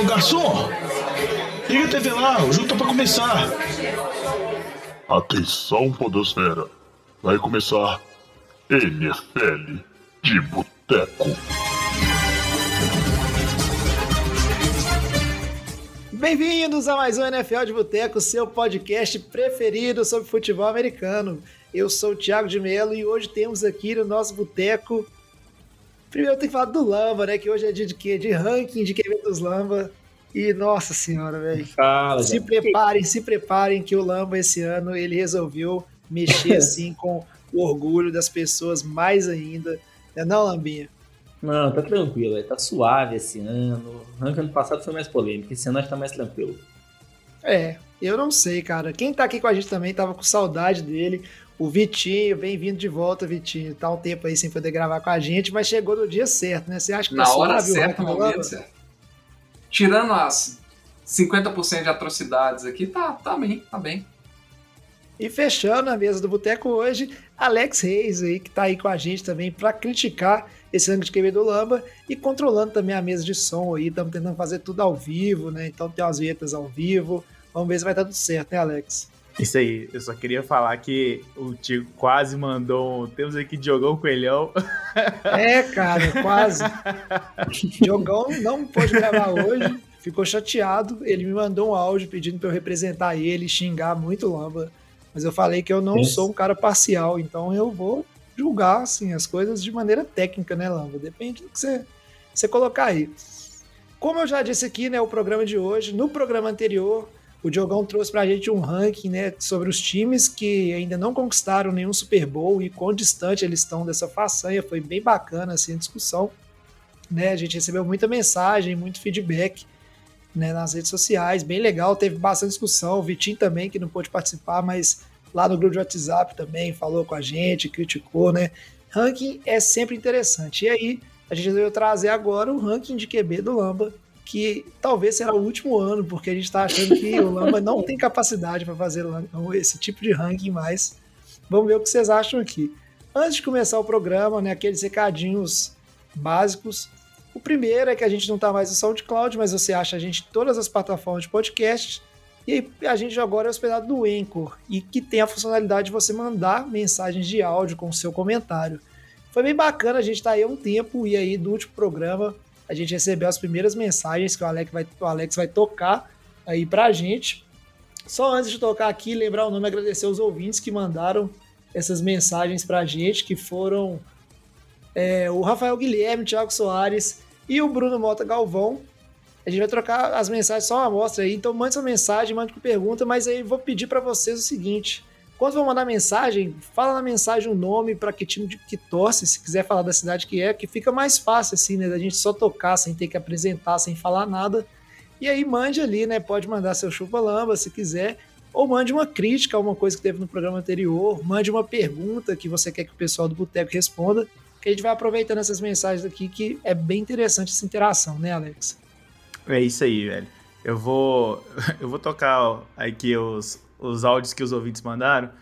Ô garçom, liga a TV lá, o jogo tá pra começar. Atenção, Podosfera. Vai começar NFL de Boteco. Bem-vindos a mais um NFL de Boteco, seu podcast preferido sobre futebol americano. Eu sou o Thiago de Mello e hoje temos aqui no nosso boteco. Primeiro tem que falar do Lamba, né? Que hoje é dia de quê? De ranking de QB dos Lamba. E nossa senhora, velho. Se já. preparem, se preparem que o Lamba esse ano ele resolveu mexer assim com o orgulho das pessoas mais ainda. Não é não, Lambinha? Não, tá tranquilo, tá suave esse ano. O ranking ano passado foi mais polêmico, esse ano acho que tá mais tranquilo. É, eu não sei, cara. Quem tá aqui com a gente também tava com saudade dele. O Vitinho, bem-vindo de volta, Vitinho. Tá um tempo aí sem poder gravar com a gente, mas chegou no dia certo, né? Você acha que Na hora certa, no momento certo. Tirando as 50% de atrocidades aqui, tá, tá bem, tá bem. E fechando a mesa do Boteco hoje, Alex Reis aí, que tá aí com a gente também para criticar esse ranking de QB do Lamba e controlando também a mesa de som aí. Estamos tentando fazer tudo ao vivo, né? Então tem umas vinhetas ao vivo. Vamos ver se vai dar tudo certo, né, Alex? Isso aí, eu só queria falar que o Tigo quase mandou. Temos aqui Diogão Coelhão. É, cara, quase. Diogão não pôde gravar hoje, ficou chateado. Ele me mandou um áudio pedindo para eu representar ele, xingar muito Lamba. Mas eu falei que eu não Isso. sou um cara parcial, então eu vou julgar assim, as coisas de maneira técnica, né, Lamba? Depende do que você, você colocar aí. Como eu já disse aqui, né, o programa de hoje, no programa anterior, o Diogão trouxe pra gente um ranking, né, sobre os times que ainda não conquistaram nenhum Super Bowl e quão distante eles estão dessa façanha. Foi bem bacana assim a discussão, né? A gente recebeu muita mensagem, muito feedback, né, nas redes sociais, bem legal, teve bastante discussão. O Vitinho também que não pôde participar, mas lá no grupo de WhatsApp também falou com a gente, criticou, né? Ranking é sempre interessante. E aí, a gente resolveu trazer agora o ranking de QB do Lamba, que talvez será o último ano, porque a gente está achando que o Lamba não tem capacidade para fazer esse tipo de ranking mais. Vamos ver o que vocês acham aqui. Antes de começar o programa, né, aqueles recadinhos básicos. O primeiro é que a gente não está mais no SoundCloud, mas você acha a gente em todas as plataformas de podcast. E a gente agora é hospedado no Anchor, e que tem a funcionalidade de você mandar mensagens de áudio com o seu comentário. Foi bem bacana, a gente está aí há um tempo, e aí do último programa a gente recebeu as primeiras mensagens que o Alex vai, o Alex vai tocar aí pra gente. Só antes de tocar aqui, lembrar o nome e agradecer os ouvintes que mandaram essas mensagens pra gente, que foram é, o Rafael Guilherme, o Thiago Soares e o Bruno Mota Galvão. A gente vai trocar as mensagens só uma amostra aí, então mande sua mensagem, mande com pergunta, mas aí vou pedir para vocês o seguinte: quando for mandar mensagem, fala na mensagem o nome para que time que torce, se quiser falar da cidade que é, que fica mais fácil assim, né? Da gente só tocar sem ter que apresentar, sem falar nada. E aí mande ali, né? Pode mandar seu chupa-lamba se quiser, ou mande uma crítica a uma coisa que teve no programa anterior, mande uma pergunta que você quer que o pessoal do Boteco responda, que a gente vai aproveitando essas mensagens aqui, que é bem interessante essa interação, né, Alex? É isso aí, velho. Eu vou, eu vou tocar aqui os, os áudios que os ouvintes mandaram.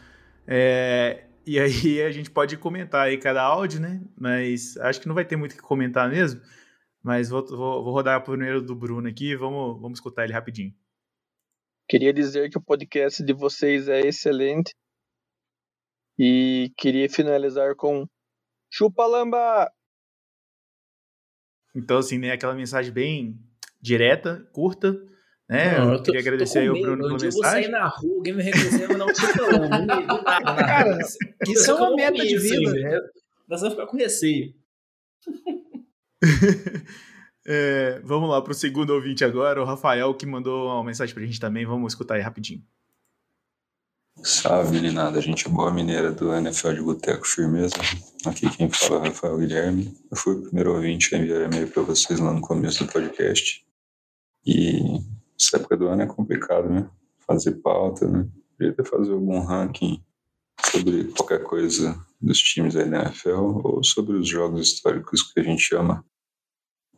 É, e aí a gente pode comentar aí cada áudio, né? Mas acho que não vai ter muito o que comentar mesmo. Mas vou, vou, vou rodar primeiro do Bruno aqui, vamos, vamos escutar ele rapidinho. Queria dizer que o podcast de vocês é excelente. E queria finalizar com Chupa Lamba! Então, assim, né? Aquela mensagem bem direta, curta, né? Não, eu, tô, queria agradecer aí o Bruno pela mensagem. Eu vou sair na rua, alguém me reconhecer, mas não te falando. Cara, isso é uma meta de vida. Né? Nós vamos ficar com receio. é, vamos lá para o segundo ouvinte agora, o Rafael, que mandou uma mensagem para a gente também. Vamos escutar aí rapidinho. Salve, meninada, gente boa mineira do NFL de Boteco Firmeza. Aqui quem fala é Rafael Guilherme. Eu fui o primeiro ouvinte a enviar e-mail para vocês lá no começo do podcast. E essa época do ano é complicado, né? Fazer pauta, né? Podia até fazer algum ranking sobre qualquer coisa dos times da NFL ou sobre os jogos históricos que a gente ama.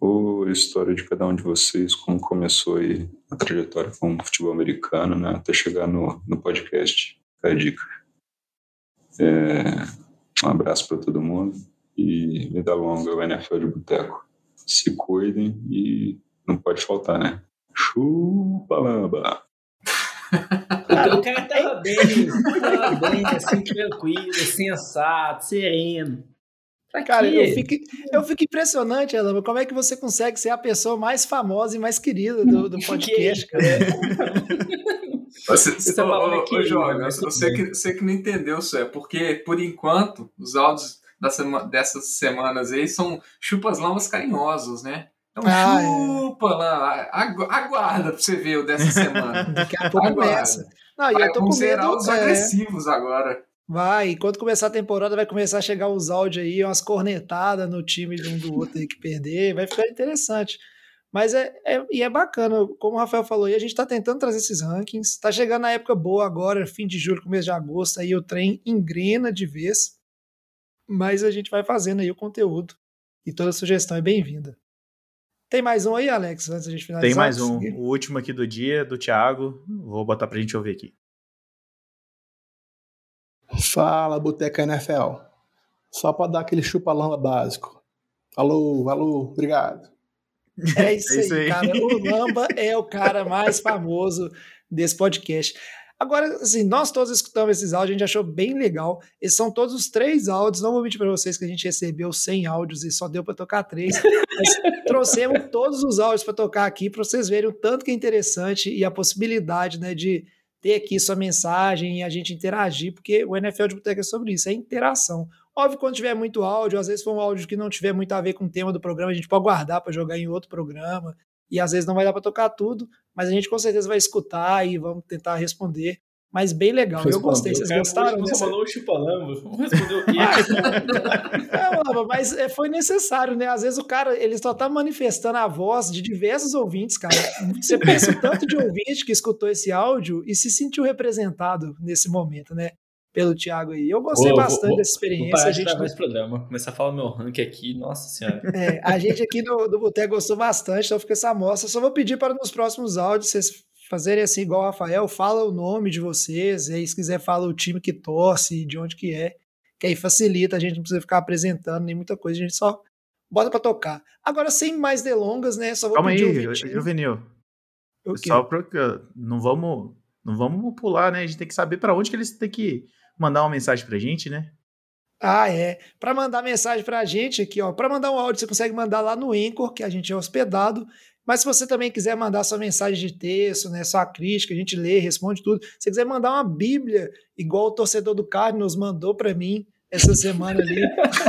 Ou a história de cada um de vocês, como começou aí a trajetória com o futebol americano, né? Até chegar no, no podcast. Fica a dica. É, um abraço para todo mundo e vida longa o NFL de Boteco. Se cuidem e não pode faltar, né? Chupa lamba. O cara tava bem, tava bem, assim, tranquilo, sensato, sereno. Pra Cara, quê? eu fico, eu fico impressionante, Elama, como é que você consegue ser a pessoa mais famosa e mais querida do, do podcast, cara. Você, Você tá ô, falando ô, aqui, ô, Joga, mas tudo você bem. que, você que não entendeu isso é porque, por enquanto, os áudios sema- dessas semanas aí são chupas lamas carinhosos, né? Então, Ah, é. chupa lá, agu- aguarda pra você ver o dessa semana. Daqui a pouco começa. Não, Vai, eu tô com medo. os é, agressivos agora. vai, enquanto começar a temporada, vai começar a chegar os áudios aí, umas cornetadas no time de um do outro aí que perder, vai ficar interessante. Mas é, é- e é bacana, como o Rafael falou, e a gente tá tentando trazer esses rankings. Tá chegando a época boa agora, fim de julho, começo de agosto, aí o trem engrena de vez. Mas a gente vai fazendo aí o conteúdo. E toda sugestão é bem-vinda. Tem mais um aí, Alex, antes da gente finalizar? Tem mais um. O último aqui do dia, do Thiago. Vou botar pra gente ouvir aqui. Fala, Boteca NFL. Só pra dar aquele chupa-lamba básico. Alô, alô, obrigado. É isso, É isso aí, aí. cara. O Lamba é o cara mais famoso desse podcast. Agora, assim, nós todos escutamos esses áudios, a gente achou bem legal. Esses são todos os três áudios. Não vou mentir para vocês que a gente recebeu 100 áudios e só deu para tocar três. Mas trouxemos todos os áudios para tocar aqui para vocês verem o tanto que é interessante e a possibilidade né, de ter aqui sua mensagem e a gente interagir, porque o NFL de Boteca é sobre isso, é interação. Óbvio, quando tiver muito áudio, às vezes for um áudio que não tiver muito a ver com o tema do programa, a gente pode guardar para jogar em outro programa. E às vezes não vai dar para tocar tudo, mas a gente com certeza vai escutar e vamos tentar responder. Mas bem legal, eu gostei. Vocês gostaram Você dessa? falou o chupalamba. Vamos responder o quê? É, mas é, foi necessário, né? Às vezes o cara, ele só tá manifestando a voz de diversos ouvintes, cara. Você pensa o tanto de ouvinte que escutou esse áudio e se sentiu representado nesse momento, né? Pelo Thiago aí. Eu gostei bastante vou- dessa Vou experiência. parar A gente, esse programa. Começar a falar meu rank aqui. Nossa senhora. é, a gente aqui do, do Boteco gostou bastante, então fica essa amostra. Só vou pedir para nos próximos áudios vocês fazerem assim, igual o Rafael, fala o nome de vocês, e aí se quiser fala o time que torce, de onde que é, que aí facilita, a gente não precisa ficar apresentando nem muita coisa, a gente só bota para tocar. Agora, sem mais delongas, né, só vou Calma aí, pedir o. Juvenil. O quê? Só porque não vamos, não vamos pular, né? A gente tem que saber pra onde que eles têm que mandar uma mensagem pra gente, né? Ah, é. Para mandar mensagem para a gente aqui, ó, para mandar um áudio, você consegue mandar lá no Anchor, que a gente é hospedado. Mas se você também quiser mandar sua mensagem de texto, né, sua crítica, a gente lê, responde tudo. Se você quiser mandar uma Bíblia, igual o torcedor do Cardinals mandou para mim essa semana ali.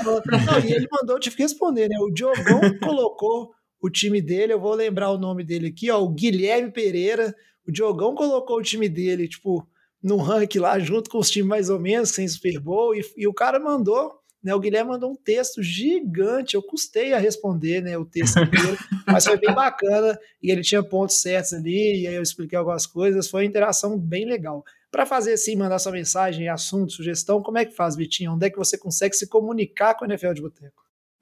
Não, e ele mandou, eu tive que responder, né? O Diogão colocou o time dele, eu vou lembrar o nome dele aqui, ó, o Guilherme Pereira. O Diogão colocou o time dele, tipo, no ranking lá, junto com os times mais ou menos, sem Super Bowl, e, e o cara mandou, né? O Guilherme mandou um texto gigante. Eu custei a responder, né? O texto dele, mas foi bem bacana e ele tinha pontos certos ali, e aí eu expliquei algumas coisas. Foi uma interação bem legal. Para fazer assim, mandar sua mensagem, assunto, sugestão, como é que faz, Vitinho? Onde é que você consegue se comunicar com a NFL de Boteco?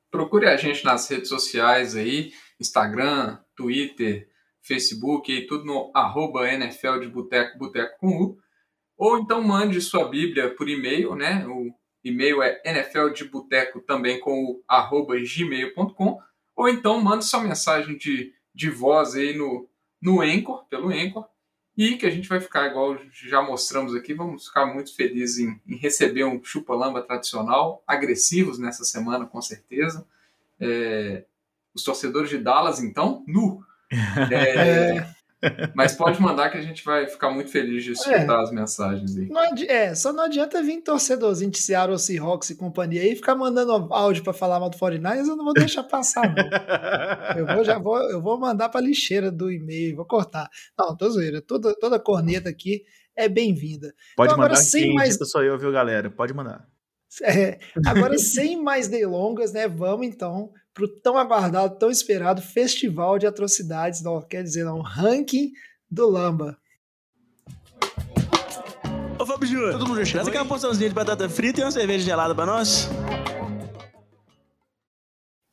Procure a gente nas redes sociais aí, Instagram, Twitter, Facebook, e tudo no arroba NFL de Boteco, Boteco com U. Ou então mande sua Bíblia por e-mail, né? O e-mail é NFL de Boteco também com o arroba gmail.com. Ou então mande sua mensagem de, de voz aí no, no Anchor, pelo Anchor. E que a gente vai ficar, igual já mostramos aqui, vamos ficar muito felizes em, em receber um chupa-lamba tradicional, agressivos nessa semana, com certeza. É, os torcedores de Dallas, então, nu. É, Mas pode mandar que a gente vai ficar muito feliz de escutar as mensagens aí. Não adi- é, só não adianta vir torcedorzinho de Seattle Seahawks e companhia aí e ficar mandando áudio para falar mal do 49ers, eu não vou deixar passar, não. Eu vou, já vou, eu vou mandar para lixeira do e-mail, vou cortar. Não, tô zoeira. Toda, toda corneta aqui é bem-vinda. Pode Então, agora, mandar, sem quem mais- sou eu, viu, galera? Pode mandar. É, agora, sem mais delongas, né? Vamos então para o tão aguardado, tão esperado Festival de Atrocidades, não, quer dizer, não, ranking do Lamba. Ô Fábio Júnior, todo mundo chegou? Traz aquela porçãozinha de batata frita e uma cerveja gelada pra nós.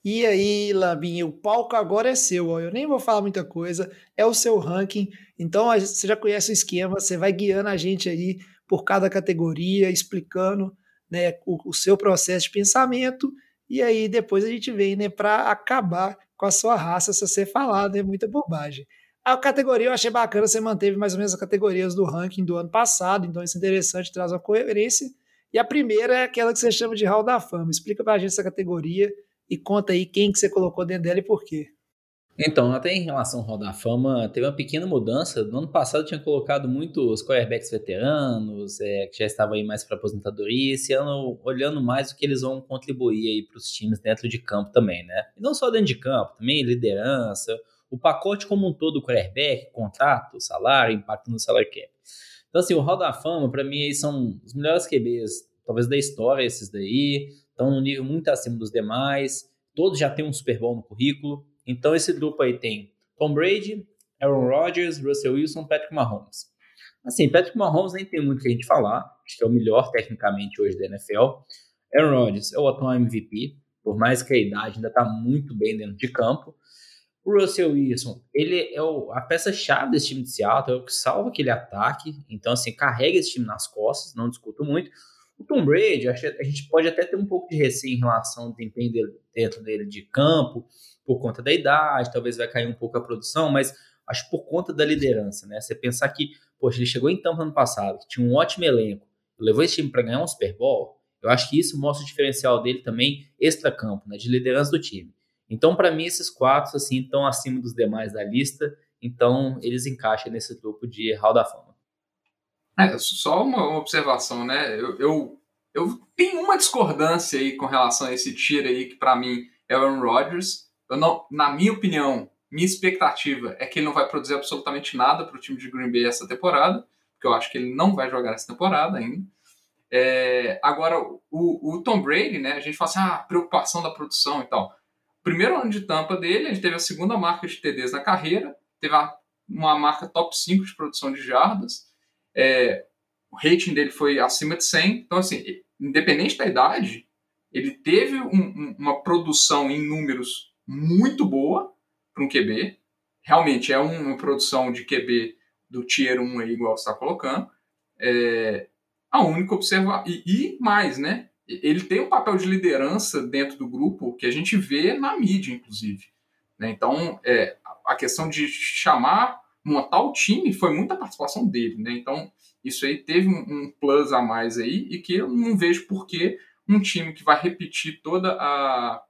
E aí, Lambinho, o palco agora é seu. Ó. Eu nem vou falar muita coisa, é o seu ranking. Então você já conhece o esquema, você vai guiando a gente aí por cada categoria, explicando né, o, o seu processo de pensamento. E aí depois a gente vem né, para acabar com a sua raça se você falar né, muita bobagem. A categoria eu achei bacana, você manteve mais ou menos as categorias do ranking do ano passado, então isso é interessante, traz uma coerência. E a primeira é aquela que você chama de Hall da Fama. Explica pra gente essa categoria e conta aí quem que você colocou dentro dela e por quê. Então, até em relação ao Hall da Fama, teve uma pequena mudança. No ano passado tinha colocado muitos quarterbacks veteranos, é, que já estavam aí mais para aposentadoria. Esse ano, olhando mais o que eles vão contribuir aí para os times dentro de campo também, né? E não só dentro de campo, também liderança, o pacote como um todo, quarterback, contrato, salário, impacto no salário cap. Então, assim, o Hall da Fama, para mim, são os melhores QBs, talvez da história, esses daí. Estão num nível muito acima dos demais. Todos já têm um Super Bowl no currículo. Então, esse grupo aí tem Tom Brady, Aaron Rodgers, Russell Wilson, Patrick Mahomes. Assim, Patrick Mahomes nem tem muito o que a gente falar. Acho que é o melhor tecnicamente hoje da NFL. Aaron Rodgers é o atual MVP, por mais que a idade ainda está muito bem dentro de campo. O Russell Wilson, ele é o, a peça-chave desse time de Seattle, é o que salva aquele ataque. Então, assim, carrega esse time nas costas, não discuto muito. O Tom Brady, a gente pode até ter um pouco de receio em relação ao desempenho dele, dentro dele de campo, por conta da idade, talvez vai cair um pouco a produção, mas acho por conta da liderança, né? Você pensar que, poxa, ele chegou em Tampa ano passado, que tinha um ótimo elenco, levou esse time para ganhar um Super Bowl, eu acho que isso mostra o diferencial dele também extra-campo, né? De liderança do time. Então, para mim, esses quatro, assim, estão acima dos demais da lista. Então, eles encaixam nesse grupo de Hall da Fama. É, só uma observação, né? Eu, eu, eu, tenho uma discordância aí com relação a esse tiro aí, que para mim é o Aaron Rodgers. Eu não, na minha opinião, minha expectativa é que ele não vai produzir absolutamente nada para o time de Green Bay essa temporada, porque eu acho que ele não vai jogar essa temporada ainda. É, agora, o, o, Tom Brady, né? A gente fala assim, ah, preocupação da produção e tal primeiro ano de tampa dele, ele teve a segunda marca de TDs na carreira, teve uma marca top 5 de produção de jardas, é, o rating dele foi acima de 100. Então, assim, independente da idade, ele teve um, um, uma produção em números muito boa para um QB. Realmente é uma produção de QB do Tier 1 aí, igual você está colocando. É, a única observação. E, e mais, né? ele tem um papel de liderança dentro do grupo que a gente vê na mídia, inclusive. Né? Então, é, a questão de chamar, montar o time, foi muita participação dele. Né? Então, isso aí teve um, um plus a mais aí e que eu não vejo por que um time que vai repetir toda a,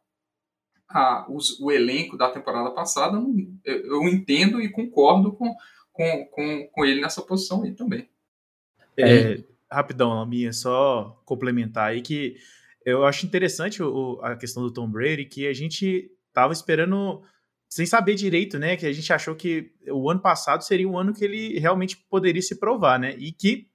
a os, o elenco da temporada passada, eu, eu, entendo e concordo com, com, com, com ele nessa posição aí também. É, rapidão, Laminha, só complementar aí que eu acho interessante o, a questão do Tom Brady, que a gente tava esperando sem saber direito, né? Que a gente achou que o ano passado seria o ano que ele realmente poderia se provar, né? E que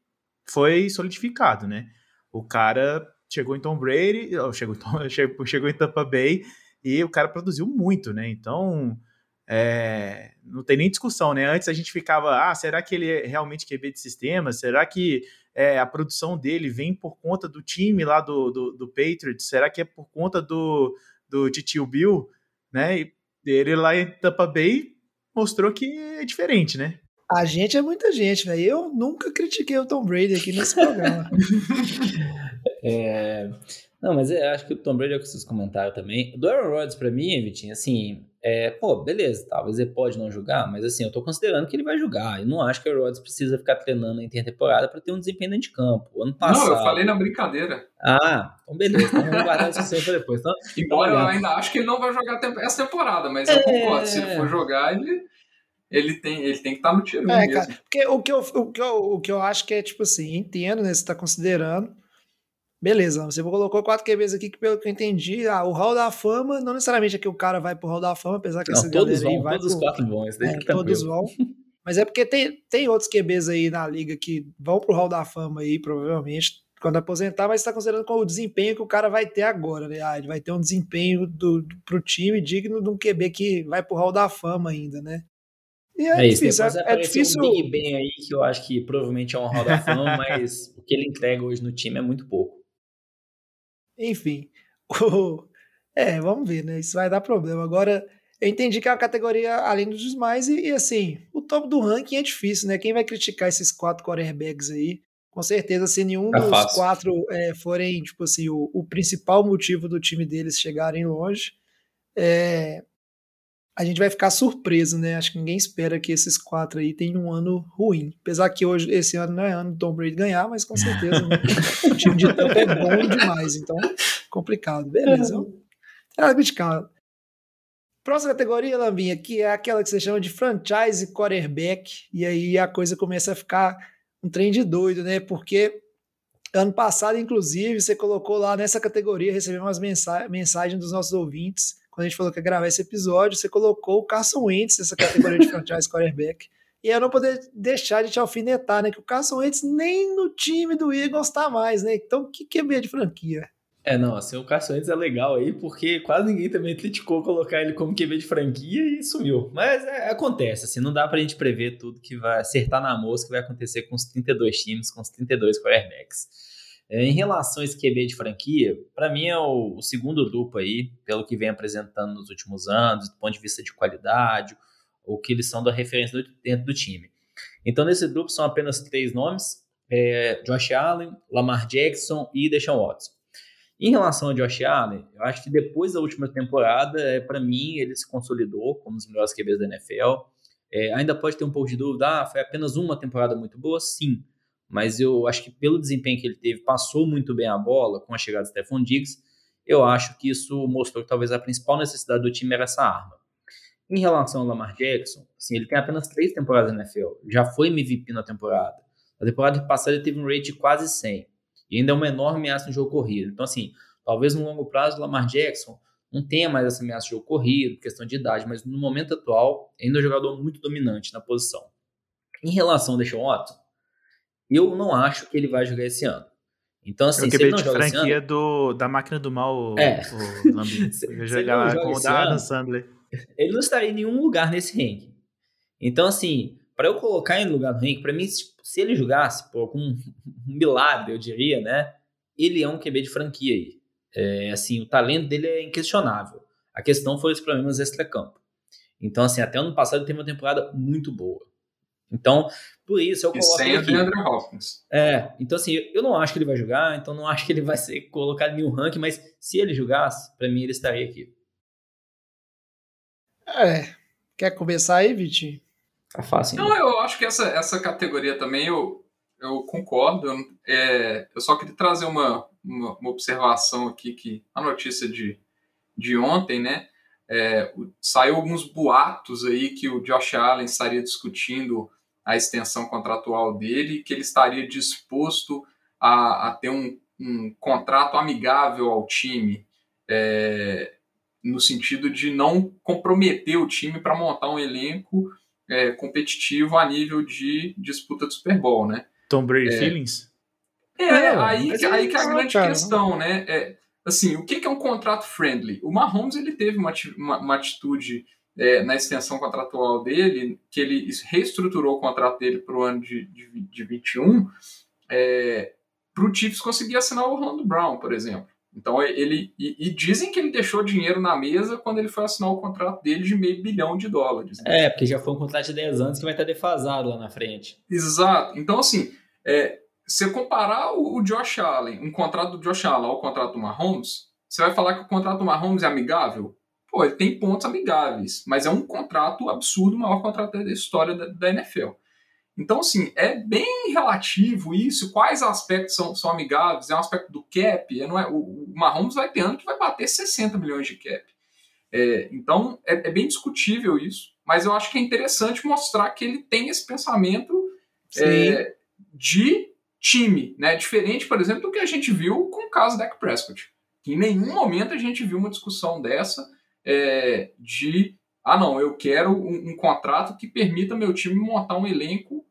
foi solidificado, né? O cara chegou em Tom Brady, chegou, chegou, chegou em Tampa Bay e o cara produziu muito, né? Então, é, não tem nem discussão, né? Antes a gente ficava, ah, será que ele é realmente QB de sistema? Será que é, a produção dele vem por conta do time lá do, do, do Patriots? Será que é por conta do, do Titio Bill? Né? E ele lá em Tampa Bay mostrou que é diferente, né? A gente é muita gente, velho. Eu nunca critiquei o Tom Brady aqui nesse programa. é, não, mas eu acho que o Tom Brady é o que vocês comentaram também. Do Aaron Rodgers, pra mim, Vitinho, assim, é, pô, beleza, talvez ele pode não jogar, mas assim, eu tô considerando que ele vai jogar. Eu não acho que o Rodgers precisa ficar treinando na intertemporada para ter um desempenho dentro de campo. Ano passado. Não, eu falei na brincadeira. Ah, então beleza, então vamos guardar isso sempre pra depois. Então, Embora eu ainda acho que ele não vai jogar essa temporada, mas é... eu concordo, se ele for jogar, ele ele tem, ele tem que estar tá no tiro é, mesmo. Cara, porque o que, eu, o, que eu, o que eu acho que é, tipo assim, entendo, né? Você tá considerando, Beleza, você colocou quatro QBs aqui que, pelo que eu entendi, ah, o Hall da Fama, não necessariamente é que o cara vai pro Hall da Fama, apesar que não, essa todos vão, vai todos os quatro vão, esse é, todos vão. Mas é porque tem, tem outros QBs aí na liga que vão pro Hall da Fama aí, provavelmente, quando aposentar, mas está considerando com o desempenho que o cara vai ter agora, né? Ah, ele vai ter um desempenho do, do, pro time digno de um QB que vai pro Hall da Fama ainda, né? E é, é difícil, isso, é, é difícil. Um Big Ben aí, que eu acho que provavelmente é um Hall da Fama, mas o que ele entrega hoje no time é muito pouco. Enfim, o... é, vamos ver, né? Isso vai dar problema. Agora, eu entendi que é uma categoria além dos demais e, e, assim, o top do ranking é difícil, né? Quem vai criticar esses quatro quarterbacks aí? Com certeza, se nenhum é dos fácil. quatro é, forem, tipo assim, o, o, principal motivo do time deles chegarem longe, é, a gente vai ficar surpreso, né? Acho que ninguém espera que esses quatro aí tenham um ano ruim. Apesar que hoje, esse ano não é ano do Tom Brady ganhar, mas com certeza né? o time de Tampa é bom demais, então complicado. Beleza. É, calma. Próxima categoria, Lambinha, que é aquela que você chama de franchise quarterback, e aí a coisa começa a ficar um trem de doido, né? Porque ano passado, inclusive, você colocou lá nessa categoria, recebeu umas mensa mensagens dos nossos ouvintes quando a gente falou que ia gravar esse episódio, você colocou o Carson Wentz nessa categoria de franchise quarterback. E eu não poder deixar de te alfinetar, né? Que o Carson Wentz nem no time do Eagles tá mais, né? Então, que QB de franquia? É, não, assim, o Carson Wentz é legal aí, porque quase ninguém também criticou colocar ele como QB de franquia e sumiu. Mas é, acontece, assim, não dá pra gente prever tudo que vai acertar na moça que vai acontecer com os 32 times, com os 32 quarterbacks. É, em relação a esse QB de franquia, para mim é o, o, segundo grupo aí, pelo que vem apresentando nos últimos anos, do ponto de vista de qualidade, o que eles são da referência do, dentro do time. Então, nesse grupo são apenas três nomes: é, Josh Allen, Lamar Jackson e Deshaun Watson. Em relação ao Josh Allen, eu acho que depois da última temporada, é, para mim, ele se consolidou como um dos melhores QBs da NFL. É, ainda pode ter um pouco de dúvida, ah, foi apenas uma temporada muito boa? Sim mas eu acho que pelo desempenho que ele teve, passou muito bem a bola com a chegada do Stephon Diggs. Eu acho que isso mostrou que talvez a principal necessidade do time era essa arma. Em relação ao Lamar Jackson, assim, ele tem apenas três temporadas na NFL, já foi MVP na temporada. Na temporada passada ele teve um rate de quase 100 e ainda é uma enorme ameaça no jogo corrido. Então, assim, talvez no longo prazo o Lamar Jackson não tenha mais essa ameaça de jogo corrido, questão de idade, mas no momento atual ainda é um jogador muito dominante na posição. Em relação ao Deshaun Watson, eu não acho que ele vai jogar esse ano. Então, assim, eu se ele não de joga franquia ano, do, da máquina do mal, É. o Lambi. Se- Ele jogar não lá joga com o esse da Adam ano- Sandler. ele não estaria em nenhum lugar nesse ranking. Então, assim, para eu colocar ele no lugar do ranking, para mim, se se ele jogasse por algum milagre, eu diria, né? Ele é um QB de franquia aí. É, assim, o talento dele é inquestionável. A questão foi os problemas extra-campo. Então, assim, até ano passado ele teve uma temporada muito boa. Então, por isso eu E coloco sem ele o aqui. DeAndre Hopkins. É, então assim, eu não acho que ele vai jogar, então não acho que ele vai ser colocado em nenhum ranking, mas se ele jogasse, pra mim ele estaria aqui. É. Quer começar aí, Vitinho? Tá fácil. Não, eu acho que essa, essa categoria também eu, eu concordo. Eu, é, eu só queria trazer uma, uma, uma observação aqui que a notícia de, de ontem, né? é, saiu alguns boatos aí que o Josh Allen estaria discutindo a extensão contratual dele, que ele estaria disposto a, a ter um, um contrato amigável ao time, é, no sentido de não comprometer o time para montar um elenco é, competitivo a nível de disputa do Super Bowl, né? Tom Brady É. Feelings? É, É, aí, aí é que é a isso, grande cara. questão, né? É, assim, o que é um contrato friendly? O Mahomes ele teve uma, uma- uma atitude é, na extensão contratual dele, que ele reestruturou o contrato dele para o ano de, de, de 21, para o Chiefs conseguir assinar o Orlando Brown, por exemplo. Então ele e, e dizem que ele deixou dinheiro na mesa quando ele foi assinar o contrato dele de meio bilhão de dólares. né? É, porque já foi um contrato de 10 anos que vai estar defasado lá na frente. Exato. Então, assim, é, se eu comparar o, o Josh Allen, um contrato do Josh Allen ao contrato do Mahomes, você vai falar que o contrato do Mahomes é amigável? Pô, ele tem pontos amigáveis, mas é um contrato absurdo, o maior contrato da história da, da NFL. Então, assim, é bem relativo isso. Quais aspectos são, são amigáveis? É um aspecto do cap? É, não é, o, o Mahomes vai ter ano que vai bater 60 milhões de cap. É, então, é, é bem discutível isso. Mas eu acho que é interessante mostrar que ele tem esse pensamento é, de time, né? Diferente, por exemplo, do que a gente viu com o caso da Dak Prescott. Que em nenhum momento a gente viu uma discussão dessa é, de ah não, eu quero um, um contrato que permita meu time montar um elenco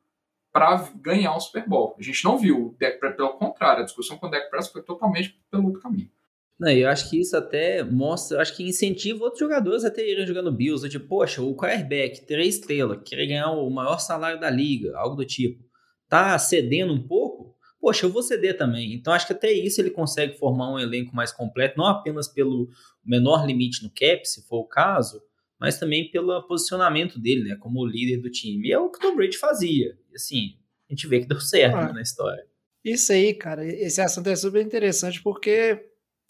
para ganhar um Super Bowl. A gente não viu, pelo contrário, a discussão com o Dak Prescott foi totalmente pelo outro caminho. Não, eu acho que isso até mostra, acho que incentiva outros jogadores a terem jogando Bills. Tipo, poxa, o quarterback, três estrelas, querer ganhar o maior salário da liga, algo do tipo, tá cedendo um pouco? Poxa, eu vou ceder também. Então acho que até isso ele consegue formar um elenco mais completo, não apenas pelo menor limite no cap, se for o caso, mas também pelo posicionamento dele, né, como líder do time. E é o que o Tom Brady fazia. E assim, a gente vê que deu certo Ah. né, na história. Isso aí, cara, esse assunto é super interessante porque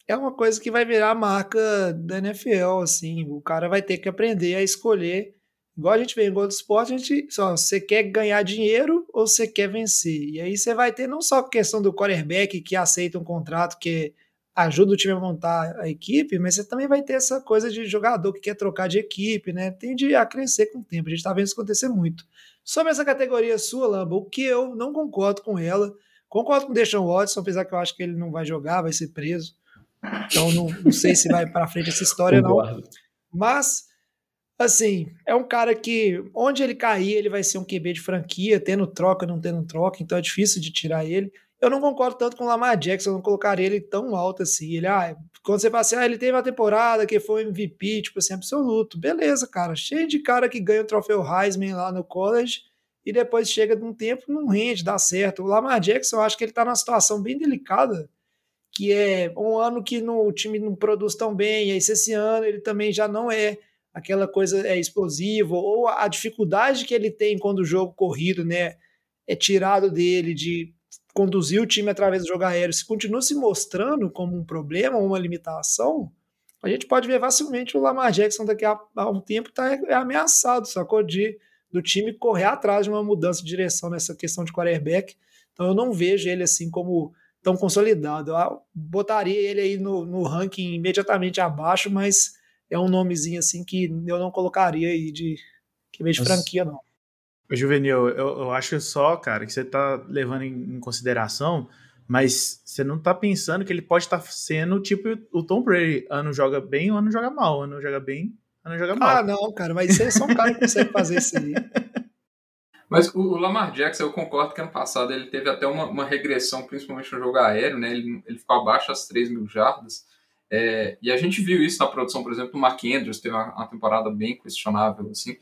é uma coisa que vai virar a marca da NFL, assim, o cara vai ter que aprender a escolher, igual a gente vê em Gold Sport, a gente, só, você quer ganhar dinheiro ou você quer vencer, e aí você vai ter não só a questão do quarterback que aceita um contrato que ajuda o time a montar a equipe, mas você também vai ter essa coisa de jogador que quer trocar de equipe, né, tende a crescer com o tempo, a gente tá vendo isso acontecer muito. Sobre essa categoria sua, Lamba, o que eu não concordo com ela, concordo com o Deshaun Watson, apesar que eu acho que ele não vai jogar, vai ser preso, então não, não sei se vai para frente essa história não. Mas assim, é um cara que onde ele cair, ele vai ser um QB de franquia, tendo troca, não tendo troca, então é difícil de tirar ele. Eu não concordo tanto com o Lamar Jackson, não colocaria ele tão alto assim. Ele, ah, quando você fala assim, ah, ele teve uma temporada que foi MVP, tipo assim, absoluto. Beleza, cara. Cheio de cara que ganha o troféu Heisman lá no college e depois chega de um tempo não rende, dá certo. O Lamar Jackson, eu acho que ele tá numa situação bem delicada que é um ano que no, o time não produz tão bem, e aí se esse ano ele também já não é aquela coisa é explosivo, ou a, dificuldade que ele tem quando o jogo corrido né, é tirado dele, de conduzir o time através do jogo aéreo, se continua se mostrando como um problema, uma limitação, a gente pode ver facilmente o Lamar Jackson daqui a, a um tempo está é ameaçado, sacou? De, do time correr atrás de uma mudança de direção nessa questão de quarterback. Então eu não vejo ele assim como tão consolidado. Eu botaria ele aí no, no ranking imediatamente abaixo, mas é um nomezinho assim que eu não colocaria aí de que vem de franquia, não. Juvenil, eu, eu acho só, cara, que você tá levando em, em consideração, mas você não tá pensando que ele pode estar tá sendo tipo o Tom Brady. Ano joga bem, ano joga mal. Ano joga bem, ano joga mal. Ah, não, cara, mas você é só um cara que consegue fazer isso aí. Mas o, o, Lamar Jackson, eu concordo que ano passado ele teve até uma, uma regressão, principalmente no jogo aéreo, né? Ele, ele ficou abaixo das 3 mil jardas. É, e a gente viu isso na produção, por exemplo, do Mark Andrews, teve uma, uma temporada bem questionável, assim.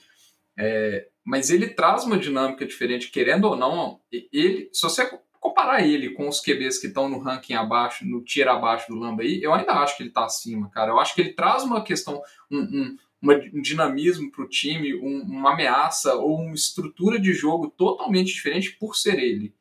É, mas ele traz uma dinâmica diferente, querendo ou não. Ele, se você comparar ele com os QBs que estão no ranking abaixo, no tier abaixo do Lamba aí, eu ainda acho que ele está acima, cara. Eu acho que ele traz uma questão, um, um uma, um dinamismo para o time, um, uma ameaça ou uma estrutura de jogo totalmente diferente por ser ele.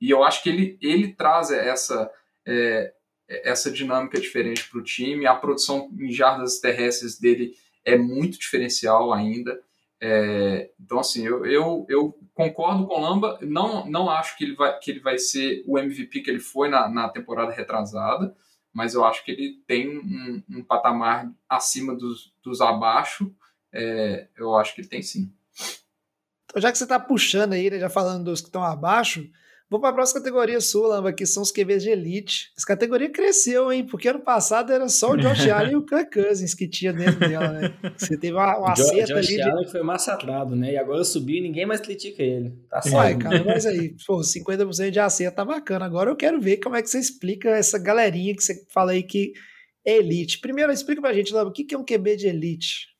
E eu acho que ele, ele traz essa, é, essa dinâmica diferente para o time. A produção em jardas terrestres dele é muito diferencial ainda. É, então, assim, eu, eu, eu, concordo com o Lamba. Não, não acho que ele, vai, que ele vai ser o MVP que ele foi na, na temporada retrasada mas eu acho que ele tem um, um patamar acima dos, dos abaixo, é, eu acho que ele tem sim. Então, já que você está puxando aí, né, já falando dos que estão abaixo, vou para a próxima categoria sua, Lamba, que são os QBs de elite. Essa categoria cresceu, hein? Porque ano passado era só o Josh Allen e o Kirk Cousins que tinha dentro dela, né? Você teve uma, um acerto ali. Josh Allen de... foi massacrado, né? E agora subiu e ninguém mais critica ele. Tá certo. Uai, cara, mas aí, pô, 50% de acerto tá bacana. Agora eu quero ver como é que você explica essa galerinha que você fala aí que é elite. Primeiro, explica pra gente, Lamba, o que é um QB de elite?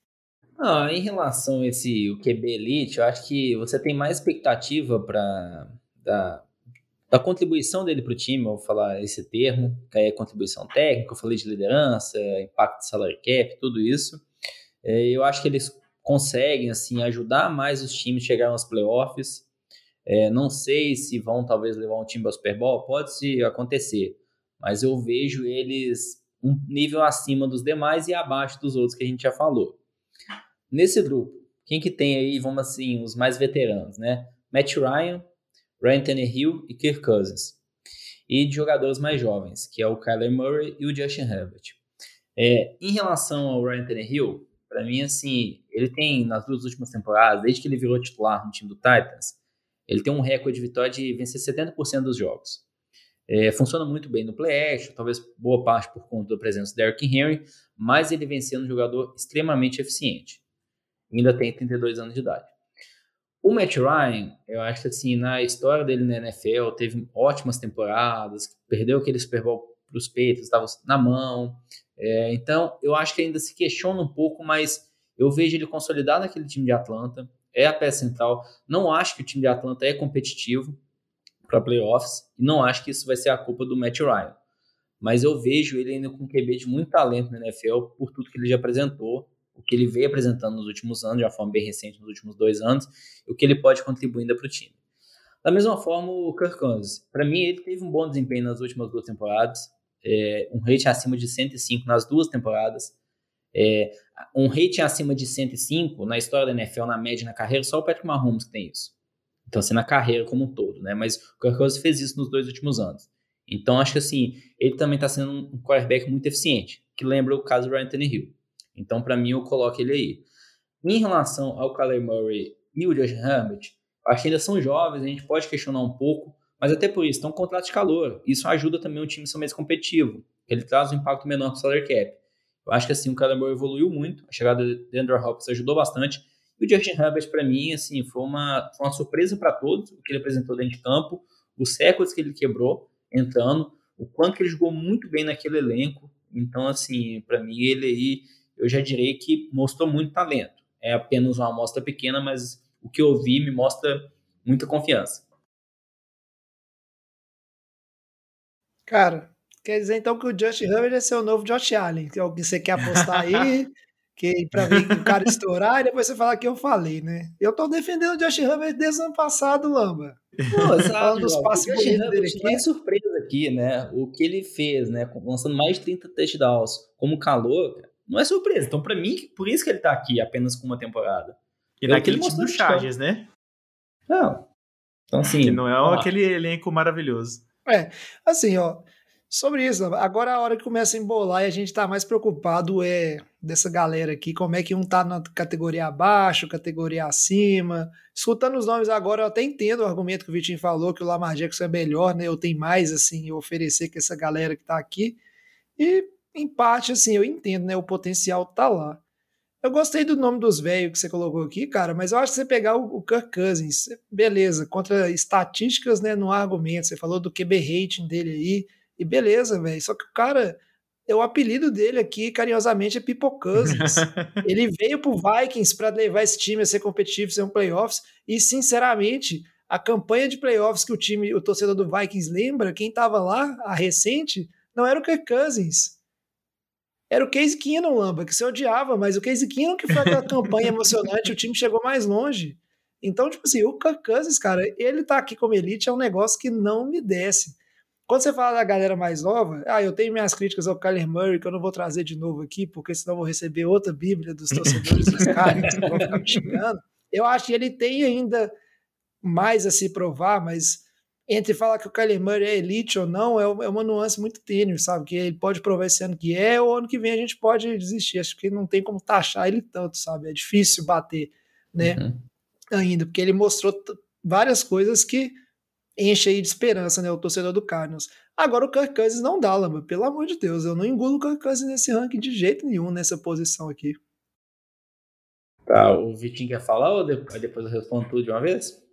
Não, em relação a esse o QB Elite, eu acho que você tem mais expectativa para da, da contribuição dele para o time, eu vou falar esse termo, que é contribuição técnica, eu falei de liderança, impacto de salary cap, tudo isso. É, eu acho que eles conseguem assim ajudar mais os times a chegar aos playoffs. É, não sei se vão talvez levar um time ao Super Bowl, pode se acontecer, mas eu vejo eles um nível acima dos demais e abaixo dos outros que a gente já falou. Nesse grupo, quem que tem aí, vamos assim, os mais veteranos, né? Matt Ryan, Ryan Tannehill e Kirk Cousins. E de jogadores mais jovens, que é o Kyler Murray e o Justin Herbert. É, em relação ao Ryan Tannehill, para mim, assim, ele tem, nas duas últimas temporadas, desde que ele virou titular no time do Titans, ele tem um recorde de vitória de vencer 70% dos jogos. É, funciona muito bem no play action, talvez boa parte por conta da presença do Derrick Henry, mas ele vem sendo um jogador extremamente eficiente. Ainda tem 32 anos de idade. O Matt Ryan, eu acho que assim, na história dele na NFL, teve ótimas temporadas, perdeu aquele Super Bowl para os peitos, estava na mão. É, então, eu acho que ainda se questiona um pouco, mas eu vejo ele consolidado naquele time de Atlanta, é a peça central. Não acho que o time de Atlanta é competitivo para playoffs, e não acho que isso vai ser a culpa do Matt Ryan. Mas eu vejo ele ainda com um QB de muito talento na NFL, por tudo que ele já apresentou o que ele veio apresentando nos últimos anos, de uma forma bem recente, nos últimos dois anos, e o que ele pode contribuir ainda para o time. Da mesma forma, o Kirk Cousins. Para mim, ele teve um bom desempenho nas últimas duas temporadas. é, um rating acima de 105 nas duas temporadas. É, um rating acima de 105 na história da NFL, na média, na carreira, só o Patrick Mahomes que tem isso. Então, assim, na carreira como um todo, né? Mas o Kirk Cousins fez isso nos dois últimos anos. Então, acho que, assim, ele também está sendo um quarterback muito eficiente, que lembra o caso do Ryan Tannehill. Então, para mim, eu coloco ele aí. Em relação ao Kyler Murray e o Josh Herbert, acho que ainda são jovens, a gente pode questionar um pouco, mas até por isso, estão contrato de calor. Isso ajuda também o time a ser mais competitivo. Ele traz um impacto menor com o salary cap. Eu acho que assim, o Kyler Murray evoluiu muito, a chegada de Andrew Hopkins ajudou bastante. E o Justin Herbert, para mim, assim, foi uma, foi uma surpresa para todos, o que ele apresentou dentro de campo, os recordes que ele quebrou entrando, o quanto que ele jogou muito bem naquele elenco. Então, assim, para mim, ele aí, eu já direi que mostrou muito talento. É apenas uma amostra pequena, mas o que eu vi me mostra muita confiança. Cara, quer dizer então que o Justin Herbert é seu novo Josh Allen, que é o que você quer apostar aí, que para mim o cara estourar e depois você falar que eu falei, né? Eu tô defendendo o Josh Herbert desde o ano passado, Lamba. Exato, Falando dos passos dele aqui. Não é surpresa aqui, né? O que ele fez, né? Lançando mais de 30 touchdowns como calor, não é surpresa. Então, para mim, por isso que ele tá aqui apenas com uma temporada. E eu naquele time do Chargers, né? Não. Então, assim. Que não é ó, aquele elenco maravilhoso. É, assim, ó, sobre isso, agora a hora que começa a embolar e a gente tá mais preocupado é dessa galera aqui, como é que um tá na categoria abaixo, categoria acima. Escutando os nomes agora, eu até entendo o argumento que o Vitinho falou, que o Lamar Jackson é melhor, né? Eu tenho mais, assim, oferecer que essa galera que tá aqui. E, em parte, assim, eu entendo, né? O potencial tá lá. Eu gostei do nome dos velhos que você colocou aqui, cara, mas eu acho que você pegar o, o Kirk Cousins, beleza, contra estatísticas, né, no argumento, você falou do QB rating dele aí, e beleza, velho, só que o cara, é o apelido dele aqui, carinhosamente, é Pipo Cousins. Ele veio pro Vikings para levar esse time a ser competitivo, ser um playoffs, e sinceramente, a campanha de playoffs que o time, o torcedor do Vikings lembra, quem tava lá, a recente, não era o Kirk Cousins, era o Case Keenum, Lamba, que você odiava, mas o Case Keenum que foi aquela campanha emocionante, o time chegou mais longe. Então, tipo assim, o Kirk Cousins, cara, ele tá aqui como elite é um negócio que não me desce. Quando você fala da galera mais nova, ah, eu tenho minhas críticas ao Kyler Murray, que eu não vou trazer de novo aqui, porque senão vou receber outra bíblia dos torcedores dos caras, que vão ficar me xingando. Eu acho que ele tem ainda mais a se provar, mas entre falar que o Kyler Murray é elite ou não, é, é uma nuance muito tênue, sabe? Que ele pode provar esse ano que é, ou ano que vem a gente pode desistir. Acho que não tem como taxar ele tanto, sabe? É difícil bater, né? Uhum. Ainda, porque ele mostrou várias coisas que enchem aí de esperança, né? O torcedor do Cardinals. Agora o Kirk Cousins não dá, Lamba. Pelo amor de Deus, eu não engulo o Kirk Cousins nesse ranking de jeito nenhum, nessa posição aqui. Tá, o Vitinho quer falar ou depois eu respondo tudo de uma vez?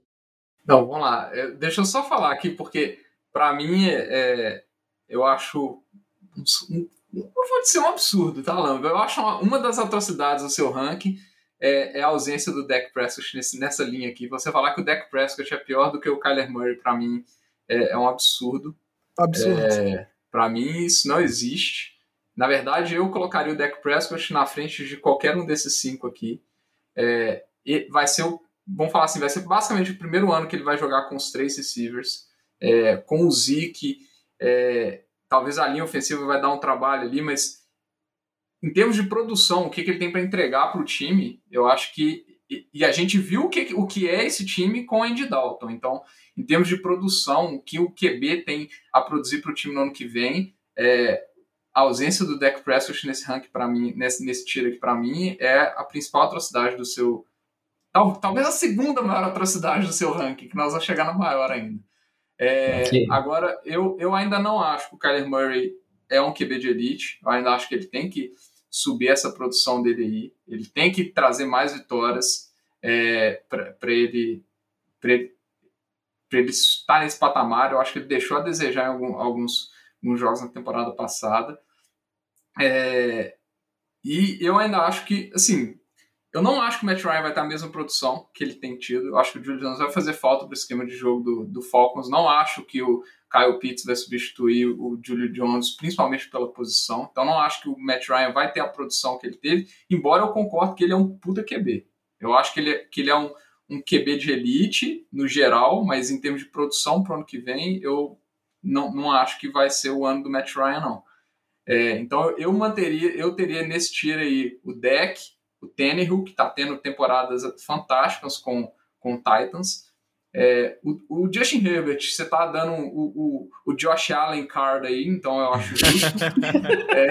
Não, vamos lá. É, deixa eu só falar aqui, porque para mim é, eu acho. Um, não vou dizer um absurdo, tá, Lamba? Eu acho uma, uma, das atrocidades do seu ranking é, é, a ausência do Dak Prescott nesse, nessa linha aqui. Você falar que o Dak Prescott é pior do que o Kyler Murray, para mim, é, é, um absurdo. Absurdo. É, para mim, isso não existe. Na verdade, eu colocaria o Dak Prescott na frente de qualquer um desses cinco aqui. É, e vai ser o vamos falar assim, vai ser basicamente o primeiro ano que ele vai jogar com os três receivers, é, com o Zeke, é, talvez a linha ofensiva vai dar um trabalho ali, mas em termos de produção, o que, que ele tem para entregar para o time, eu acho que e, e, a gente viu o que, o que é esse time com Andy Dalton. Então, em termos de produção, o que o QB tem a produzir para o time no ano que vem, é, a ausência do Dak Prescott nesse rank para mim, nesse, nesse tiro aqui para mim, é a principal atrocidade do seu talvez a segunda maior atrocidade do seu ranking, que nós vamos chegar na maior ainda. É, okay. Agora, eu, eu ainda não acho que o Kyler Murray é um QB de elite. Eu ainda acho que ele tem que subir essa produção dele aí. Ele tem que trazer mais vitórias é, para ele, ele, ele estar nesse patamar. Eu acho que ele deixou a desejar em algum, alguns, alguns jogos na temporada passada. É, e eu ainda acho que, assim, eu não acho que o Matt Ryan vai ter a mesma produção que ele tem tido. Eu acho que o Julio Jones vai fazer falta para o esquema de jogo do, do Falcons. Não acho que o Kyle Pitts vai substituir o Julio Jones, principalmente pela posição. Então não acho que o Matt Ryan vai ter a produção que ele teve, embora eu concordo que ele é um puta QB. Eu acho que ele é, que ele é um, um QB de elite no geral, mas em termos de produção para o ano que vem, eu não, não acho que vai ser o ano do Matt Ryan, não. É, então eu manteria, eu teria nesse tiro aí o deck, o Tannehill, que está tendo temporadas fantásticas com, com o Titans. É, o, o, Justin Herbert, você está dando o, o, o, Josh Allen card aí, então eu acho justo. é,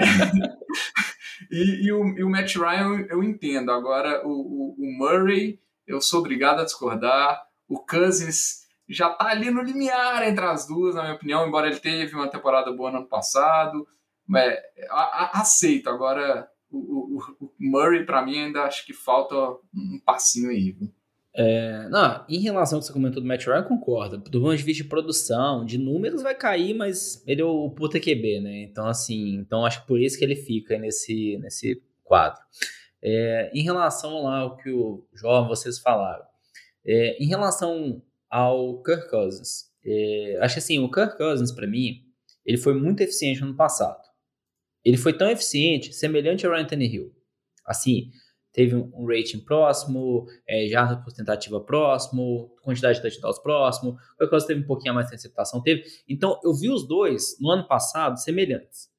e, e, o, e o Matt Ryan eu, eu entendo. Agora, o, o, Murray, eu sou obrigado a discordar. O Cousins já está ali no limiar entre as duas, na minha opinião, embora ele teve uma temporada boa no ano passado. Mas, a, a, aceito. Agora, o, o, o Murray, para mim, ainda acho que falta um passinho aí. É, não, em relação ao que você comentou do Matt Ryan, concordo. Do ponto de vista de produção, de números vai cair, mas ele é o puta QB, né? Então, assim, então acho que por isso que ele fica nesse, nesse quadro. É, em relação lá ao que o João, vocês falaram, é, em relação ao Kirk Cousins, é, acho que assim, o Kirk Cousins, para mim, ele foi muito eficiente no ano passado. Ele foi tão eficiente, semelhante ao Ryan Tannehill. Assim, teve um rating próximo, é, jarda por tentativa próximo, quantidade de touchdowns próximo, qualquer coisa teve um pouquinho a mais de interceptação, teve. Então, eu vi os dois no ano passado semelhantes.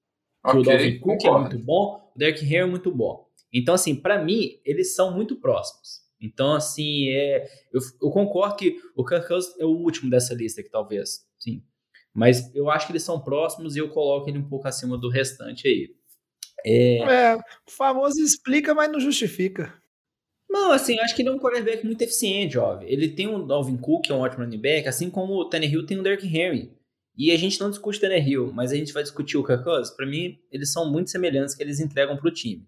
Okay, o Dalvin Cook é muito bom, o Derek Henry é muito bom. Então, assim, para mim, eles são muito próximos. Então, assim, é, eu, eu concordo que o Kirk Cousins é o último dessa lista aqui, talvez, sim. Mas eu acho que eles são próximos e eu coloco ele um pouco acima do restante aí. É... é, o famoso explica, mas não justifica. Não, assim, acho que ele é um quarterback muito eficiente, jovem. Ele tem o Dalvin Cook, que é um ótimo running back, assim como o Tannehill tem o Derrick Henry. E a gente não discute o Tannehill, mas a gente vai discutir o Kirk Cousins. Para mim, eles são muito semelhantes que eles entregam para o time.